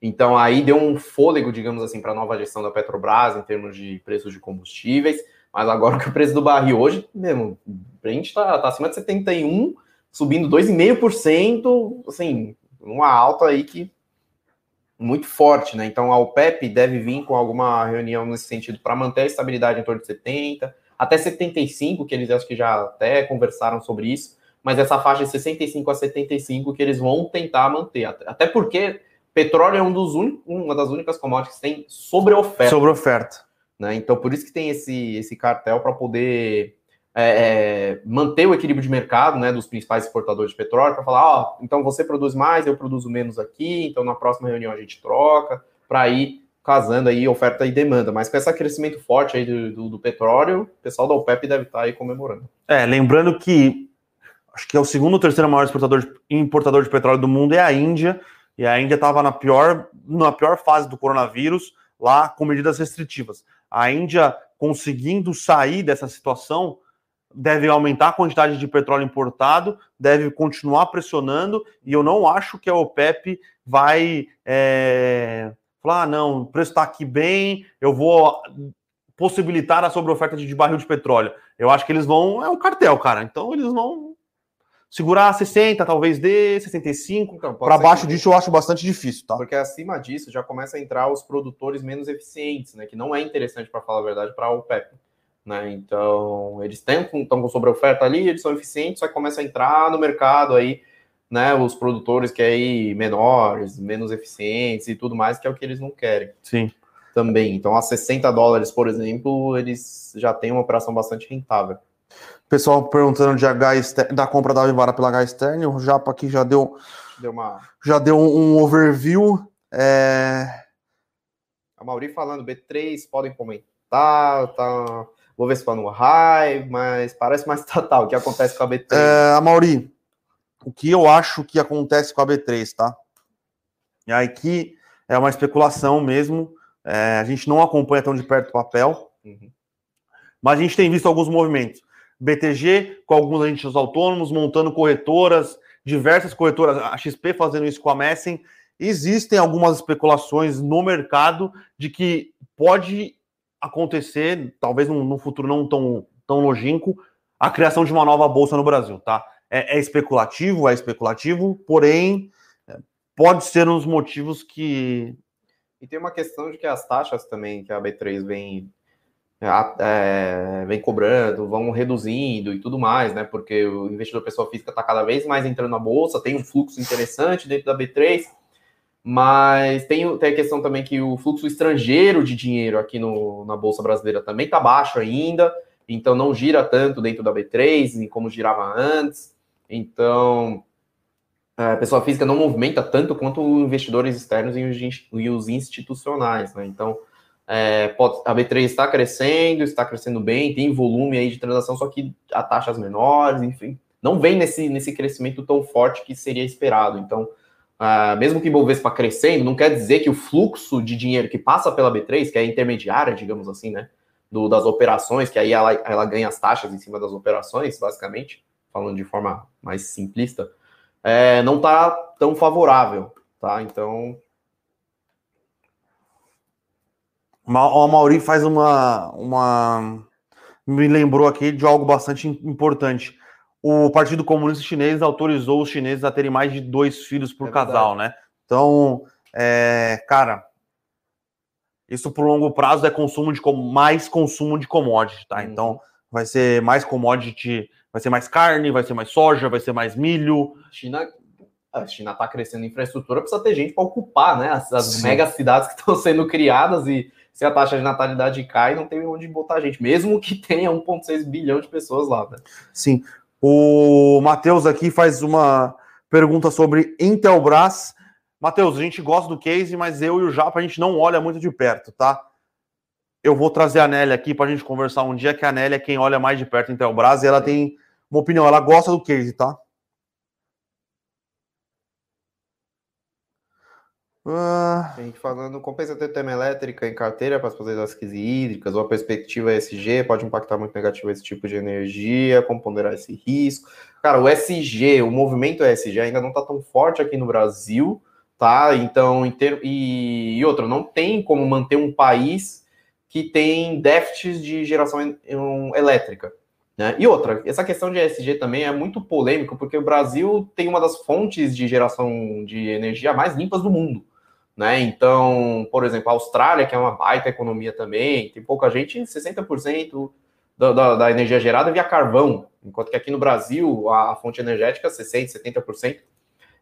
Então aí deu um fôlego, digamos assim, para a nova gestão da Petrobras em termos de preços de combustíveis. Mas agora que o preço do barril hoje, mesmo, a gente está tá acima de 71, subindo 2,5%, assim, uma alta aí que muito forte, né? Então a OPEP deve vir com alguma reunião nesse sentido para manter a estabilidade em torno de 70, até 75, que eles acho que já até conversaram sobre isso, mas essa faixa de 65 a 75 que eles vão tentar manter, até porque petróleo é um dos un... uma das únicas commodities que tem sobre oferta. Sobre oferta. Né? Então por isso que tem esse, esse cartel para poder é, é, manter o equilíbrio de mercado né, dos principais exportadores de petróleo, para falar, ó, oh, então você produz mais, eu produzo menos aqui, então na próxima reunião a gente troca, para ir casando aí oferta e demanda. Mas com esse crescimento forte aí do, do, do petróleo, o pessoal da OPEP deve estar tá aí comemorando. É, lembrando que acho que é o segundo ou terceiro maior exportador de, importador de petróleo do mundo é a Índia, e a Índia estava na pior, na pior fase do coronavírus, lá com medidas restritivas. A Índia conseguindo sair dessa situação deve aumentar a quantidade de petróleo importado, deve continuar pressionando, e eu não acho que a OPEP vai é, falar, ah, não, o preço está aqui bem, eu vou possibilitar a sobreoferta de, barril de petróleo. Eu acho que eles vão, é um cartel, cara, então eles vão segurar 60, talvez dê 65. Então, para baixo que... disso eu acho bastante difícil, tá? Porque acima disso já começa a entrar os produtores menos eficientes, né? Que não é interessante, para falar a verdade, para a OPEP. Né? Então, eles estão com sobre oferta ali, eles são eficientes, só que começa a entrar no mercado aí, né? Os produtores que é aí menores, menos eficientes e tudo mais, que é o que eles não querem. Sim. Também. Então, a 60 dólares, por exemplo, eles já têm uma operação bastante rentável. Pessoal perguntando de H externo, da compra da Vivara pela H externo, o Japa aqui já deu, deu uma... já deu um, um overview. É... A Mauri falando, B3, podem comentar, tá... Vou ver se está no high, mas parece mais total o que acontece com a B3. É, a Mauri, o que eu acho que acontece com a B3, tá? E aí que é uma especulação mesmo, é, a gente não acompanha tão de perto o papel, uhum. mas a gente tem visto alguns movimentos. BTG com alguns agentes autônomos, montando corretoras, diversas corretoras, a XP fazendo isso com a Messen. Existem algumas especulações no mercado de que pode acontecer, talvez num, futuro não tão, tão longínquo, a criação de uma nova bolsa no Brasil, tá? É, é especulativo, é especulativo, porém é, pode ser um dos motivos que. E tem uma questão de que as taxas também que a B3 vem é, vem cobrando, vão reduzindo e tudo mais, né? Porque o investidor pessoa física está cada vez mais entrando na bolsa, tem um fluxo interessante dentro da B3, mas tem, tem a questão também que o fluxo estrangeiro de dinheiro aqui no, na Bolsa Brasileira também está baixo ainda, então não gira tanto dentro da B3 como girava antes. Então, a pessoa física não movimenta tanto quanto os investidores externos e os institucionais, né? Então, é, pode, a B3 está crescendo, está crescendo bem, tem volume aí de transação, só que a taxas menores, enfim, não vem nesse, nesse crescimento tão forte que seria esperado. Então, uh, mesmo que o Ibovespa crescendo, não quer dizer que o fluxo de dinheiro que passa pela B3, que é intermediária, digamos assim, né, do, das operações, que aí ela, ela ganha as taxas em cima das operações, basicamente, falando de forma mais simplista, é, não está tão favorável, tá? Então, O Mauri faz uma, uma. Me lembrou aqui de algo bastante importante. O Partido Comunista Chinês autorizou os chineses a terem mais de dois filhos por é casal, né? Então, é, cara, isso por longo prazo é consumo de mais consumo de commodity, tá? Uhum. Então, vai ser mais commodity, vai ser mais carne, vai ser mais soja, vai ser mais milho. China, a China está crescendo infraestrutura, precisa ter gente para ocupar, né? As, as mega cidades que estão [laughs] sendo criadas e se a taxa de natalidade cai, não tem onde botar gente, mesmo que tenha 1,6 bilhão de pessoas lá. Né? Sim. O Matheus aqui faz uma pergunta sobre Intelbras. Matheus, a gente gosta do case, mas eu e o Japa a gente não olha muito de perto, tá? Eu vou trazer a Nélia aqui para a gente conversar um dia, que a Nélia é quem olha mais de perto Intelbras e ela tem uma opinião, ela gosta do case, tá? Ah. A gente falando, compensa ter termoelétrica em carteira para fazer das crises hídricas, ou a perspectiva ESG pode impactar muito negativo esse tipo de energia, como ponderar esse risco. Cara, o SG, o movimento ESG ainda não está tão forte aqui no Brasil, tá? Então, ter... e, e outra, não tem como manter um país que tem déficits de geração elétrica. Né? E outra, essa questão de ESG também é muito polêmico, porque o Brasil tem uma das fontes de geração de energia mais limpas do mundo. Né? Então, por exemplo, a Austrália, que é uma baita economia também, tem pouca gente, 60% da, da, da energia gerada via carvão, enquanto que aqui no Brasil a, a fonte energética, 60%, 70%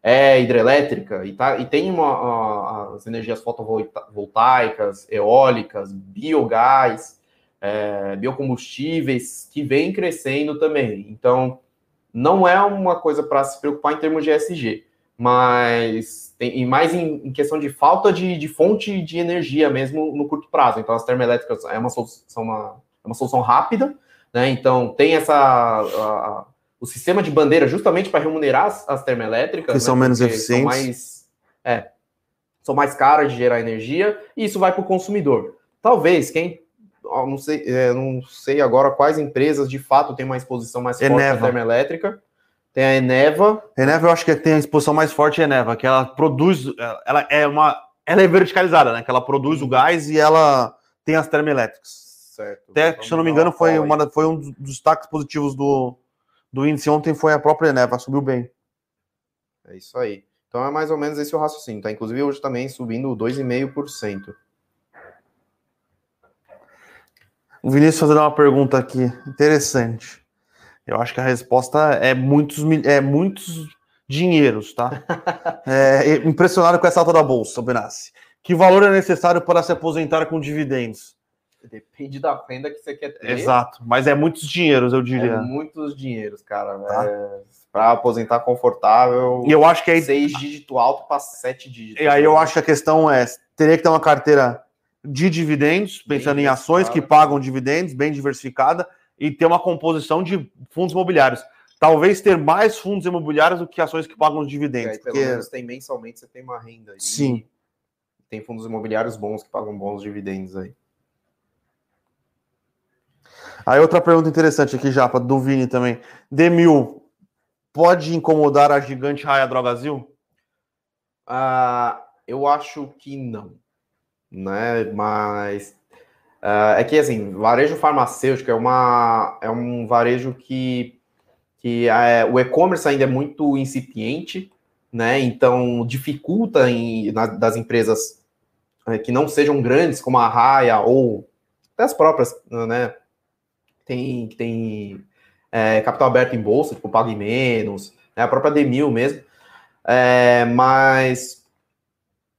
é hidrelétrica, e, tá, e tem uma, a, as energias fotovoltaicas, eólicas, biogás, é, biocombustíveis que vem crescendo também. Então, não é uma coisa para se preocupar em termos de ESG, mas tem, e mais em, em questão de falta de, de, fonte de energia mesmo no curto prazo. Então, as termoelétricas é uma solução, uma, é uma solução rápida, né? Então, tem essa. A, o sistema de bandeira justamente para remunerar as, as termoelétricas. Que né? são menos eficientes. São mais, é, são mais caras de gerar energia, e isso vai para o consumidor. Talvez quem não sei, é, não sei agora quais empresas de fato têm uma exposição mais forte à termoelétrica. Tem a Eneva. Eneva, eu acho que tem a exposição mais forte é a Eneva, que ela produz, ela é uma, ela é verticalizada, né? Que ela produz o gás e ela tem as termoelétricas. Certo. Até, então, se eu não me engano, foi, uma, foi um dos destaques positivos do, do índice ontem, foi a própria Eneva, subiu bem. É isso aí. Então é mais ou menos esse o raciocínio, tá? Inclusive hoje também subindo 2,5%. O Vinícius fazendo uma pergunta aqui interessante. Eu acho que a resposta é muitos, é muitos dinheiros, tá? [laughs] é, impressionado com essa alta da bolsa, Benassi. Que valor é necessário para se aposentar com dividendos? Depende da renda que você quer ter. Exato, mas é muitos dinheiros, eu diria. É muitos dinheiros, cara. Tá. É, para aposentar confortável. E eu acho que aí. Seis dígito alto para sete dígitos. E aí eu acho que a questão é: teria que ter uma carteira de dividendos, pensando bem em ações que pagam dividendos, bem diversificada, e ter uma composição de fundos imobiliários. Talvez ter mais fundos imobiliários do que ações que pagam dividendos. Aí, pelo porque... menos tem mensalmente, você tem uma renda. Aí. Sim. Tem fundos imobiliários bons que pagam bons dividendos aí. Aí outra pergunta interessante aqui, Japa, do Vini também. Demil, pode incomodar a gigante Raia Drogazil? Ah, eu acho que não né? Mas é que assim, varejo farmacêutico é uma é um varejo que que é, o e-commerce ainda é muito incipiente, né? Então dificulta em, na, das empresas é, que não sejam grandes como a Raia ou até as próprias, né? Tem tem é, capital aberto em bolsa, tipo Pague Menos, né? a própria Demil mesmo. É, mas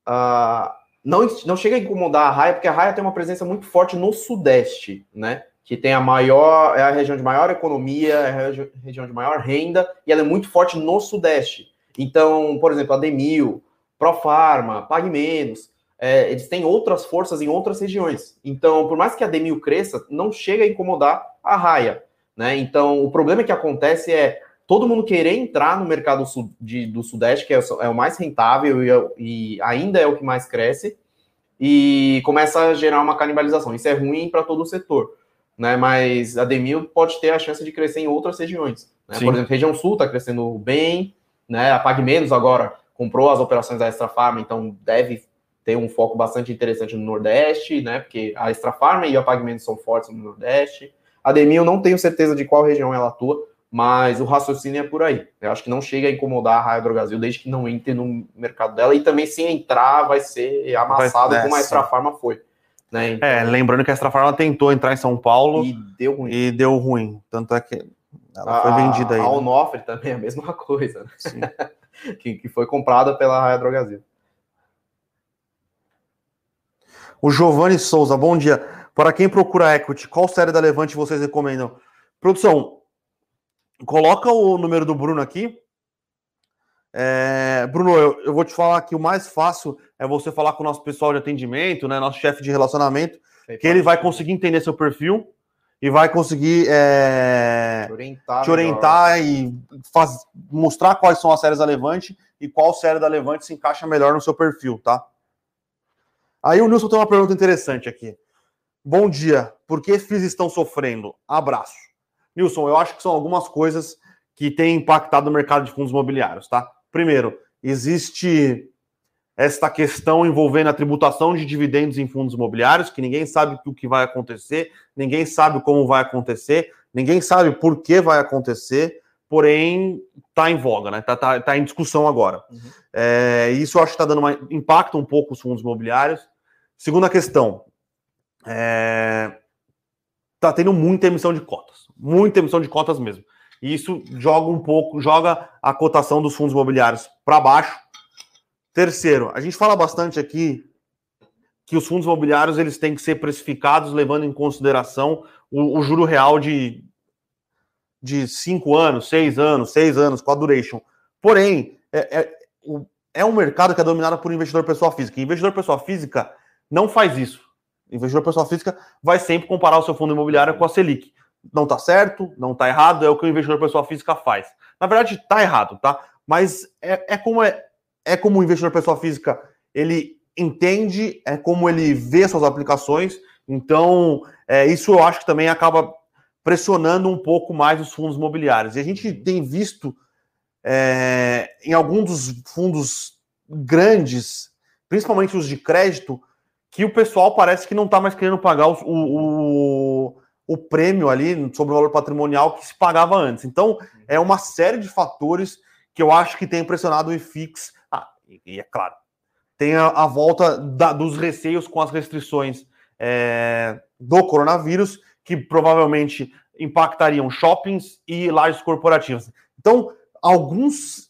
uh, não, não chega a incomodar a Raia, porque a Raia tem uma presença muito forte no Sudeste, né? Que tem a maior, é a região de maior economia, é a região de maior renda, e ela é muito forte no Sudeste. Então, por exemplo, a Demil, Profarma, Pague Menos, é, eles têm outras forças em outras regiões. Então, por mais que a Demil cresça, não chega a incomodar a Raia, né? Então, o problema que acontece é todo mundo querer entrar no mercado de, do Sudeste, que é, é o mais rentável e, é e, ainda é o que mais cresce, e começa a gerar uma canibalização. Isso é ruim para todo o setor. Né, mas a Demil pode ter a chance de crescer em outras regiões. Né? Por exemplo, região sul está crescendo bem, né? a Pag Menos agora comprou as operações da Extra Farm, então deve ter um foco bastante interessante no Nordeste, né? Porque a Extra Farm e a Pag Menos são fortes no Nordeste. A Demil não tenho certeza de qual região ela atua, mas o raciocínio é por aí. Eu acho que não chega a incomodar a Raia Brasil desde que não entre no mercado dela, e também se entrar vai ser amassado vai, como a Extra Farma foi. Né? Então, é, lembrando que a Extra Farma tentou entrar em São Paulo e deu ruim. E deu ruim. Tanto é que ela foi vendida aí. A Onofre né? também é a mesma [laughs] coisa, né? [laughs] que, que foi comprada pela Raia Brasil. O Giovanni Souza, bom dia. Para quem procura equity, qual série da Levante vocês recomendam? Produção, Coloca o número do Bruno aqui. É, Bruno, eu, eu, vou te falar que o mais fácil é você falar com o nosso pessoal de atendimento, né, nosso chefe de relacionamento, que ele vai conseguir entender seu perfil e vai conseguir é, te orientar, te orientar e faz, mostrar quais são as séries da Levante e qual série da Levante se encaixa melhor no seu perfil, tá? Aí o Nilson tem uma pergunta interessante aqui. Bom dia. Por que FIIs estão sofrendo? Abraço. Nilson, eu acho que são algumas coisas que têm impactado o mercado de fundos imobiliários, tá? Primeiro, existe esta questão envolvendo a tributação de dividendos em fundos imobiliários, que ninguém sabe o que vai acontecer, ninguém sabe como vai acontecer, ninguém sabe por que vai acontecer, porém está em voga, né? Está tá, tá em discussão agora. Uhum. É, isso eu acho que está dando uma, impacta um pouco os fundos imobiliários. Segunda questão, é, tá tendo muita emissão de cotas, muita emissão de cotas mesmo. E isso joga um pouco, joga a cotação dos fundos imobiliários para baixo. Terceiro, a gente fala bastante aqui que os fundos imobiliários eles têm que ser precificados levando em consideração o, o juro real de de cinco anos, seis anos, seis anos, com a duration. Porém, é, é, é um mercado que é dominado por investidor pessoa física. E investidor pessoa física não faz isso. Investidor pessoa física vai sempre comparar o seu fundo imobiliário com a Selic. Não está certo, não está errado, é o que o investidor pessoa física faz. Na verdade, está errado, tá? Mas é, é como é, é como o investidor pessoa física ele entende, é como ele vê suas aplicações. Então, é, isso eu acho que também acaba pressionando um pouco mais os fundos imobiliários. E a gente tem visto é, em alguns dos fundos grandes, principalmente os de crédito, que o pessoal parece que não está mais querendo pagar o, o, o, prêmio ali sobre o valor patrimonial que se pagava antes. Então, é uma série de fatores que eu acho que tem pressionado o IFIX. Ah, e, é claro, tem a, a volta da, dos receios com as restrições é, do coronavírus, que provavelmente impactariam shoppings e lajes corporativas. Então, alguns.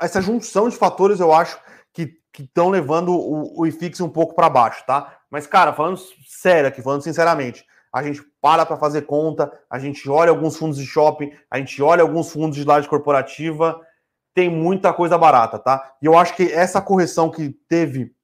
Essa junção de fatores eu acho que estão levando o, o IFIX um pouco para baixo, tá? Mas, cara, falando sério aqui, falando sinceramente, a gente para para fazer conta, a gente olha alguns fundos de shopping, a gente olha alguns fundos de laje corporativa, tem muita coisa barata, tá? E eu acho que essa correção que teve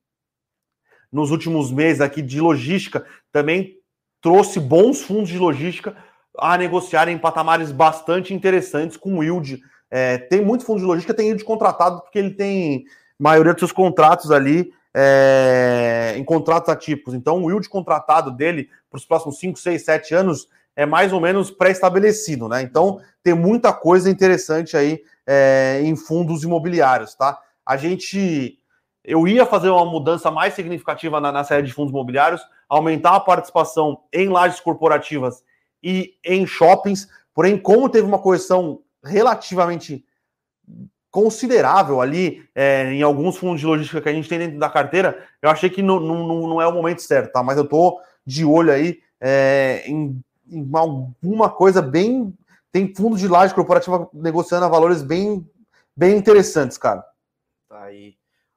nos últimos meses aqui de logística também trouxe bons fundos de logística a negociar em patamares bastante interessantes com yield. É, tem muito fundo de logística, tem yield contratado, porque ele tem maioria dos seus contratos ali é, em contratos atípicos. Então, o yield contratado dele para os próximos 5, 6, 7 anos é mais ou menos pré-estabelecido, né? Então, tem muita coisa interessante aí é, em fundos imobiliários, tá? A gente. Eu ia fazer uma mudança mais significativa na, na série de fundos imobiliários, aumentar a participação em lajes corporativas e em shoppings. Porém, como teve uma correção relativamente considerável ali é, em alguns fundos de logística que a gente tem dentro da carteira, eu achei que não, não, não é o momento certo, tá? Mas eu tô de olho aí é, em, em, alguma coisa bem. Tem fundo de laje corporativa negociando a valores bem, bem interessantes, cara. Tá aí.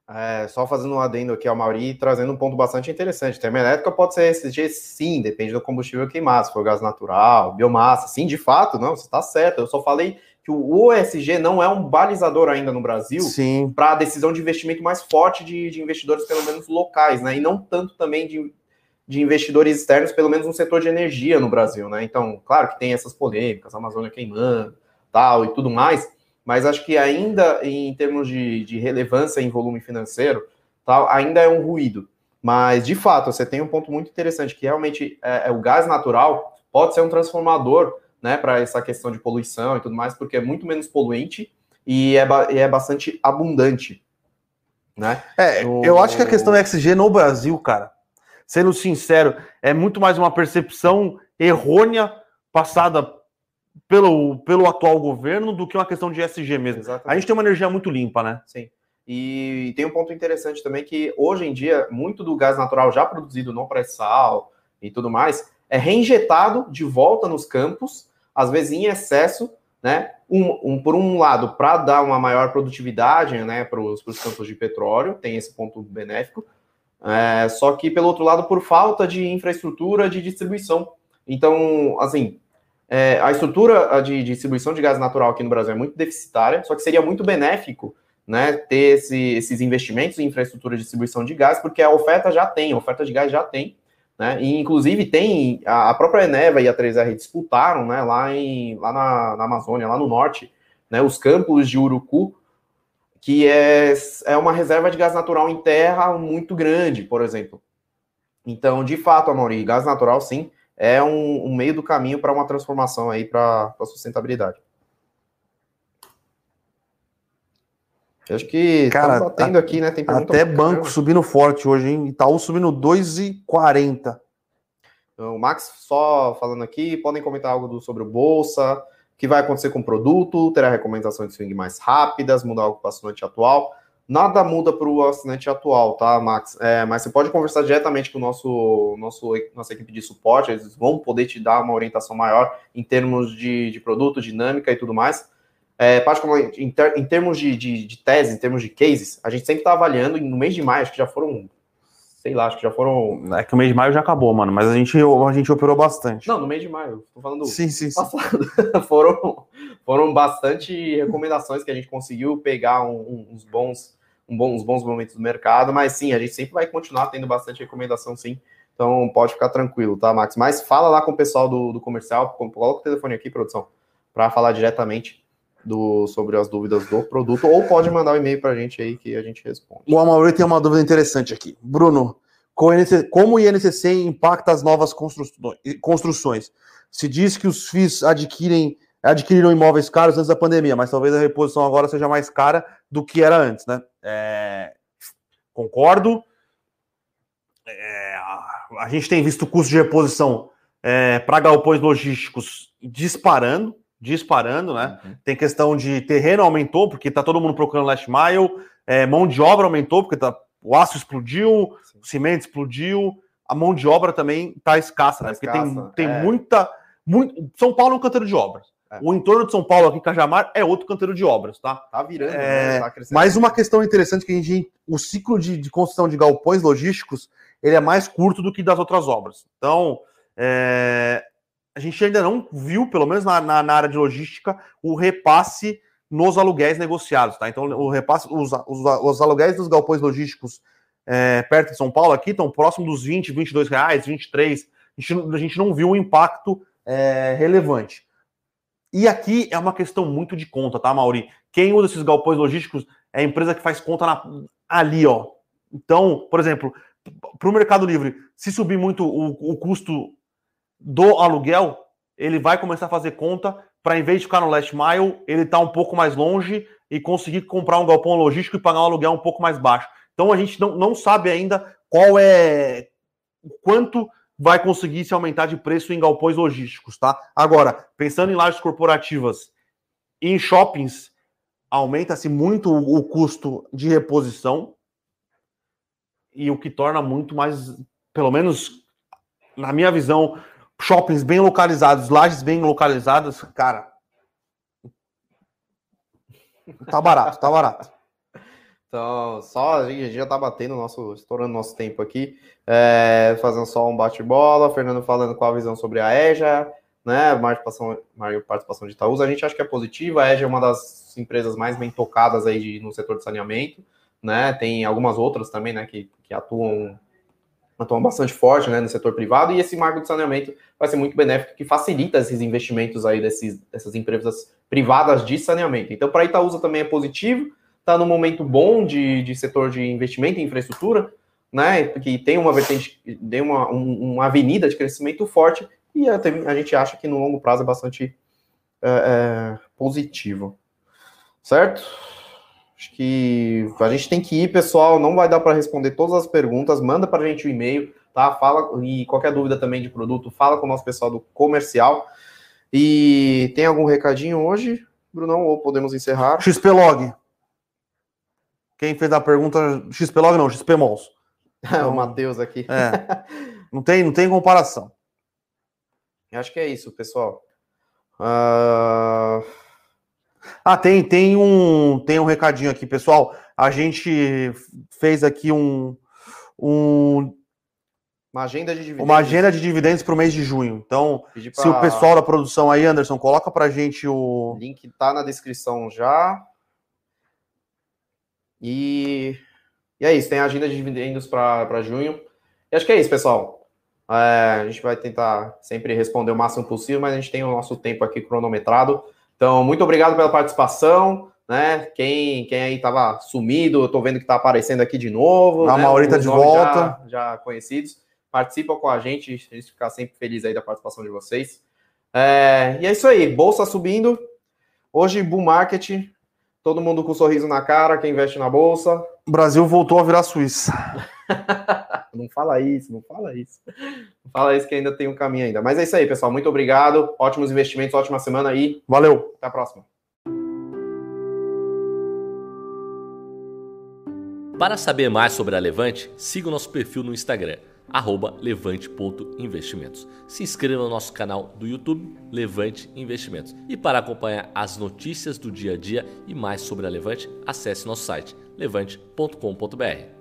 É, só fazendo um adendo aqui ao Mauri, trazendo um ponto bastante interessante. Termoelétrica pode ser SG, sim, depende do combustível queimado, se for gás natural, biomassa, sim, de fato, não, você está certo. Eu só falei que o OSG não é um balizador ainda no Brasil para a decisão de investimento mais forte de, de, investidores, pelo menos locais, né? E não tanto também de, de investidores externos, pelo menos no setor de energia no Brasil, né? Então, claro que tem essas polêmicas, a Amazônia queimando, tal e tudo mais mas acho que ainda em termos de, de relevância em volume financeiro, tal, ainda é um ruído. Mas, de fato, você tem um ponto muito interessante, que realmente é, é o gás natural pode ser um transformador né, para essa questão de poluição e tudo mais, porque é muito menos poluente e é, e é bastante abundante. Né? É, no... eu acho que a questão XG no Brasil, cara, sendo sincero, é muito mais uma percepção errônea passada pelo, pelo atual governo do que uma questão de SG mesmo. Exatamente. A gente tem uma energia muito limpa, né? Sim. E tem um ponto interessante também que hoje em dia muito do gás natural já produzido no pré-sal e tudo mais é reinjetado de volta nos campos, às vezes em excesso, né? Um, um por um lado, para dar uma maior produtividade né, para os campos de petróleo, tem esse ponto benéfico, é, só que pelo outro lado, por falta de infraestrutura de distribuição. Então, assim, é, a estrutura de, distribuição de gás natural aqui no Brasil é muito deficitária, só que seria muito benéfico né, ter esse, esses investimentos em infraestrutura de distribuição de gás, porque a oferta já tem, a oferta de gás já tem, né, e inclusive tem, a, própria Eneva e a 3R disputaram né, lá, em, lá na, na Amazônia, lá no norte, né, os campos de Urucu, que é, é uma reserva de gás natural em terra muito grande, por exemplo. Então, de fato, Amaury, gás natural, sim, é um, um meio do caminho para uma transformação aí para a sustentabilidade. Eu acho que Cara, batendo tá, aqui, né? Tem até banco subindo forte hoje, hein? Itaú subindo 2,40. Então, o Max só falando aqui, podem comentar algo do, sobre o Bolsa, o que vai acontecer com o produto, terá recomendação de swing mais rápidas, mudar algo para o assinante atual. Nada muda para o assinante atual, tá, Max? É, mas você pode conversar diretamente com o nosso, nosso nossa equipe de suporte, eles vão poder te dar uma orientação maior em termos de, de produto, dinâmica e tudo mais. É, particularmente em, ter, em termos de, de, de, tese, em termos de cases, a gente sempre está avaliando, no mês de maio, acho que já foram, sei lá, acho que já foram. É que o mês de maio já acabou, mano, mas a gente, a gente operou bastante. Não, no mês de maio, tô falando sim, sim, passado. Sim. [laughs] foram, foram bastante recomendações que a gente conseguiu pegar um, um, uns bons. Um bom, uns bons momentos do mercado, mas sim, a gente sempre vai continuar tendo bastante recomendação, sim. Então pode ficar tranquilo, tá, Max? Mas fala lá com o pessoal do, do comercial, coloca o telefone aqui, produção, para falar diretamente do, sobre as dúvidas do produto, ou pode mandar um e-mail para a gente aí que a gente responde. O Amaury tem uma dúvida interessante aqui. Bruno, como o INCC impacta as novas construções? Se diz que os FIIs adquirem, adquiriram imóveis caros antes da pandemia, mas talvez a reposição agora seja mais cara do que era antes, né? É, concordo. É, a gente tem visto o custo de reposição é, para galpões logísticos disparando disparando, né? Uhum. Tem questão de terreno aumentou, porque tá todo mundo procurando last mile, é, mão de obra aumentou, porque tá, o aço explodiu, Sim. o cimento explodiu, a mão de obra também tá escassa, tá né? Escassa, porque tem, tem é. muita. Muito, São Paulo é um canteiro de obras. É. O entorno de São Paulo, aqui em Cajamar, é outro canteiro de obras, tá? Tá virando, é, né? tá mais uma questão interessante que a gente. O ciclo de, de construção de galpões logísticos ele é mais curto do que das outras obras. Então, é, a gente ainda não viu, pelo menos na, na, na, área de logística, o repasse nos aluguéis negociados, tá? Então, o repasse, os, os, os aluguéis dos galpões logísticos é, perto de São Paulo aqui estão próximo dos 20, 22 reais, 23. A gente, a gente não viu um impacto é, relevante. E aqui é uma questão muito de conta, tá, Mauri? Quem usa esses galpões logísticos é a empresa que faz conta na, ali, ó. Então, por exemplo, para o Mercado Livre, se subir muito o, o custo do aluguel, ele vai começar a fazer conta para, em vez de ficar no last mile, ele tá um pouco mais longe e conseguir comprar um galpão logístico e pagar um aluguel um pouco mais baixo. Então a gente não, não sabe ainda qual é quanto vai conseguir se aumentar de preço em galpões logísticos, tá? Agora, pensando em lajes corporativas em shoppings, aumenta-se muito o custo de reposição e o que torna muito mais, pelo menos na minha visão, shoppings bem localizados, lajes bem localizadas, cara. Tá barato, tá barato. Então, só a gente já tá batendo nosso, estourando nosso tempo aqui, é, fazendo só um bate-bola, Fernando falando qual a visão sobre a EJA, né, participação, participação de Itaúsa, a gente acha que é positiva, a EJA é uma das empresas mais bem tocadas aí de, no setor de saneamento, né, tem algumas outras também, né, que, que atuam atuam bastante forte né, no setor privado, e esse marco de saneamento vai ser muito benéfico, que facilita esses investimentos aí desses, dessas empresas privadas de saneamento. Então, para a Itaúsa também é positivo, está num momento bom de, de setor de investimento em infraestrutura, né, que tem uma vertente, tem uma, um, uma avenida de crescimento forte, e a, a, gente acha que no longo prazo é bastante é, é, positivo. Certo? Acho que a gente tem que ir, pessoal. Não vai dar para responder todas as perguntas. Manda para a gente o um e-mail, tá? Fala e qualquer dúvida também de produto, fala com o nosso pessoal do comercial. E tem algum recadinho hoje, Brunão? Ou podemos encerrar? XPlog. Quem fez a pergunta, XPlog não, XPMOls. Então, [laughs] o Matheus aqui. É. Não tem, não tem comparação. Acho que é isso, pessoal. Uh... Ah, tem, tem um tem um recadinho aqui, pessoal. A gente fez aqui um, um uma agenda de dividendos. Uma agenda de dividendos para o mês de junho. Então, pra... se o pessoal da produção aí, Anderson, coloca para a gente o. o link tá na descrição já. E... e é isso, tem a agenda de dividendos para junho. E acho que é isso, pessoal. É, a gente vai tentar sempre responder o máximo possível, mas a gente tem o nosso tempo aqui cronometrado. Então, muito obrigado pela participação. né? Quem, quem aí tava sumido, eu tô vendo que tá aparecendo aqui de novo. A né? Maurita Os de volta. Já, já conhecidos. Participa com a gente, a gente fica sempre feliz aí da participação de vocês. É, e é isso aí, bolsa subindo. Hoje, bull market, todo mundo com um sorriso na cara, quem investe na bolsa. O Brasil voltou a virar Suíça. [laughs] [laughs] Não fala isso, não fala isso. Não fala isso que ainda tem um caminho ainda. Mas é isso aí, pessoal. Muito obrigado. Ótimos investimentos, ótima semana e Valeu. até a próxima. Para saber mais sobre a Levante, siga o nosso perfil no Instagram, levante.investimentos. Se inscreva no nosso canal do YouTube, Levante Investimentos. E para acompanhar as notícias do dia a dia e mais sobre a Levante, acesse nosso site levante.com.br.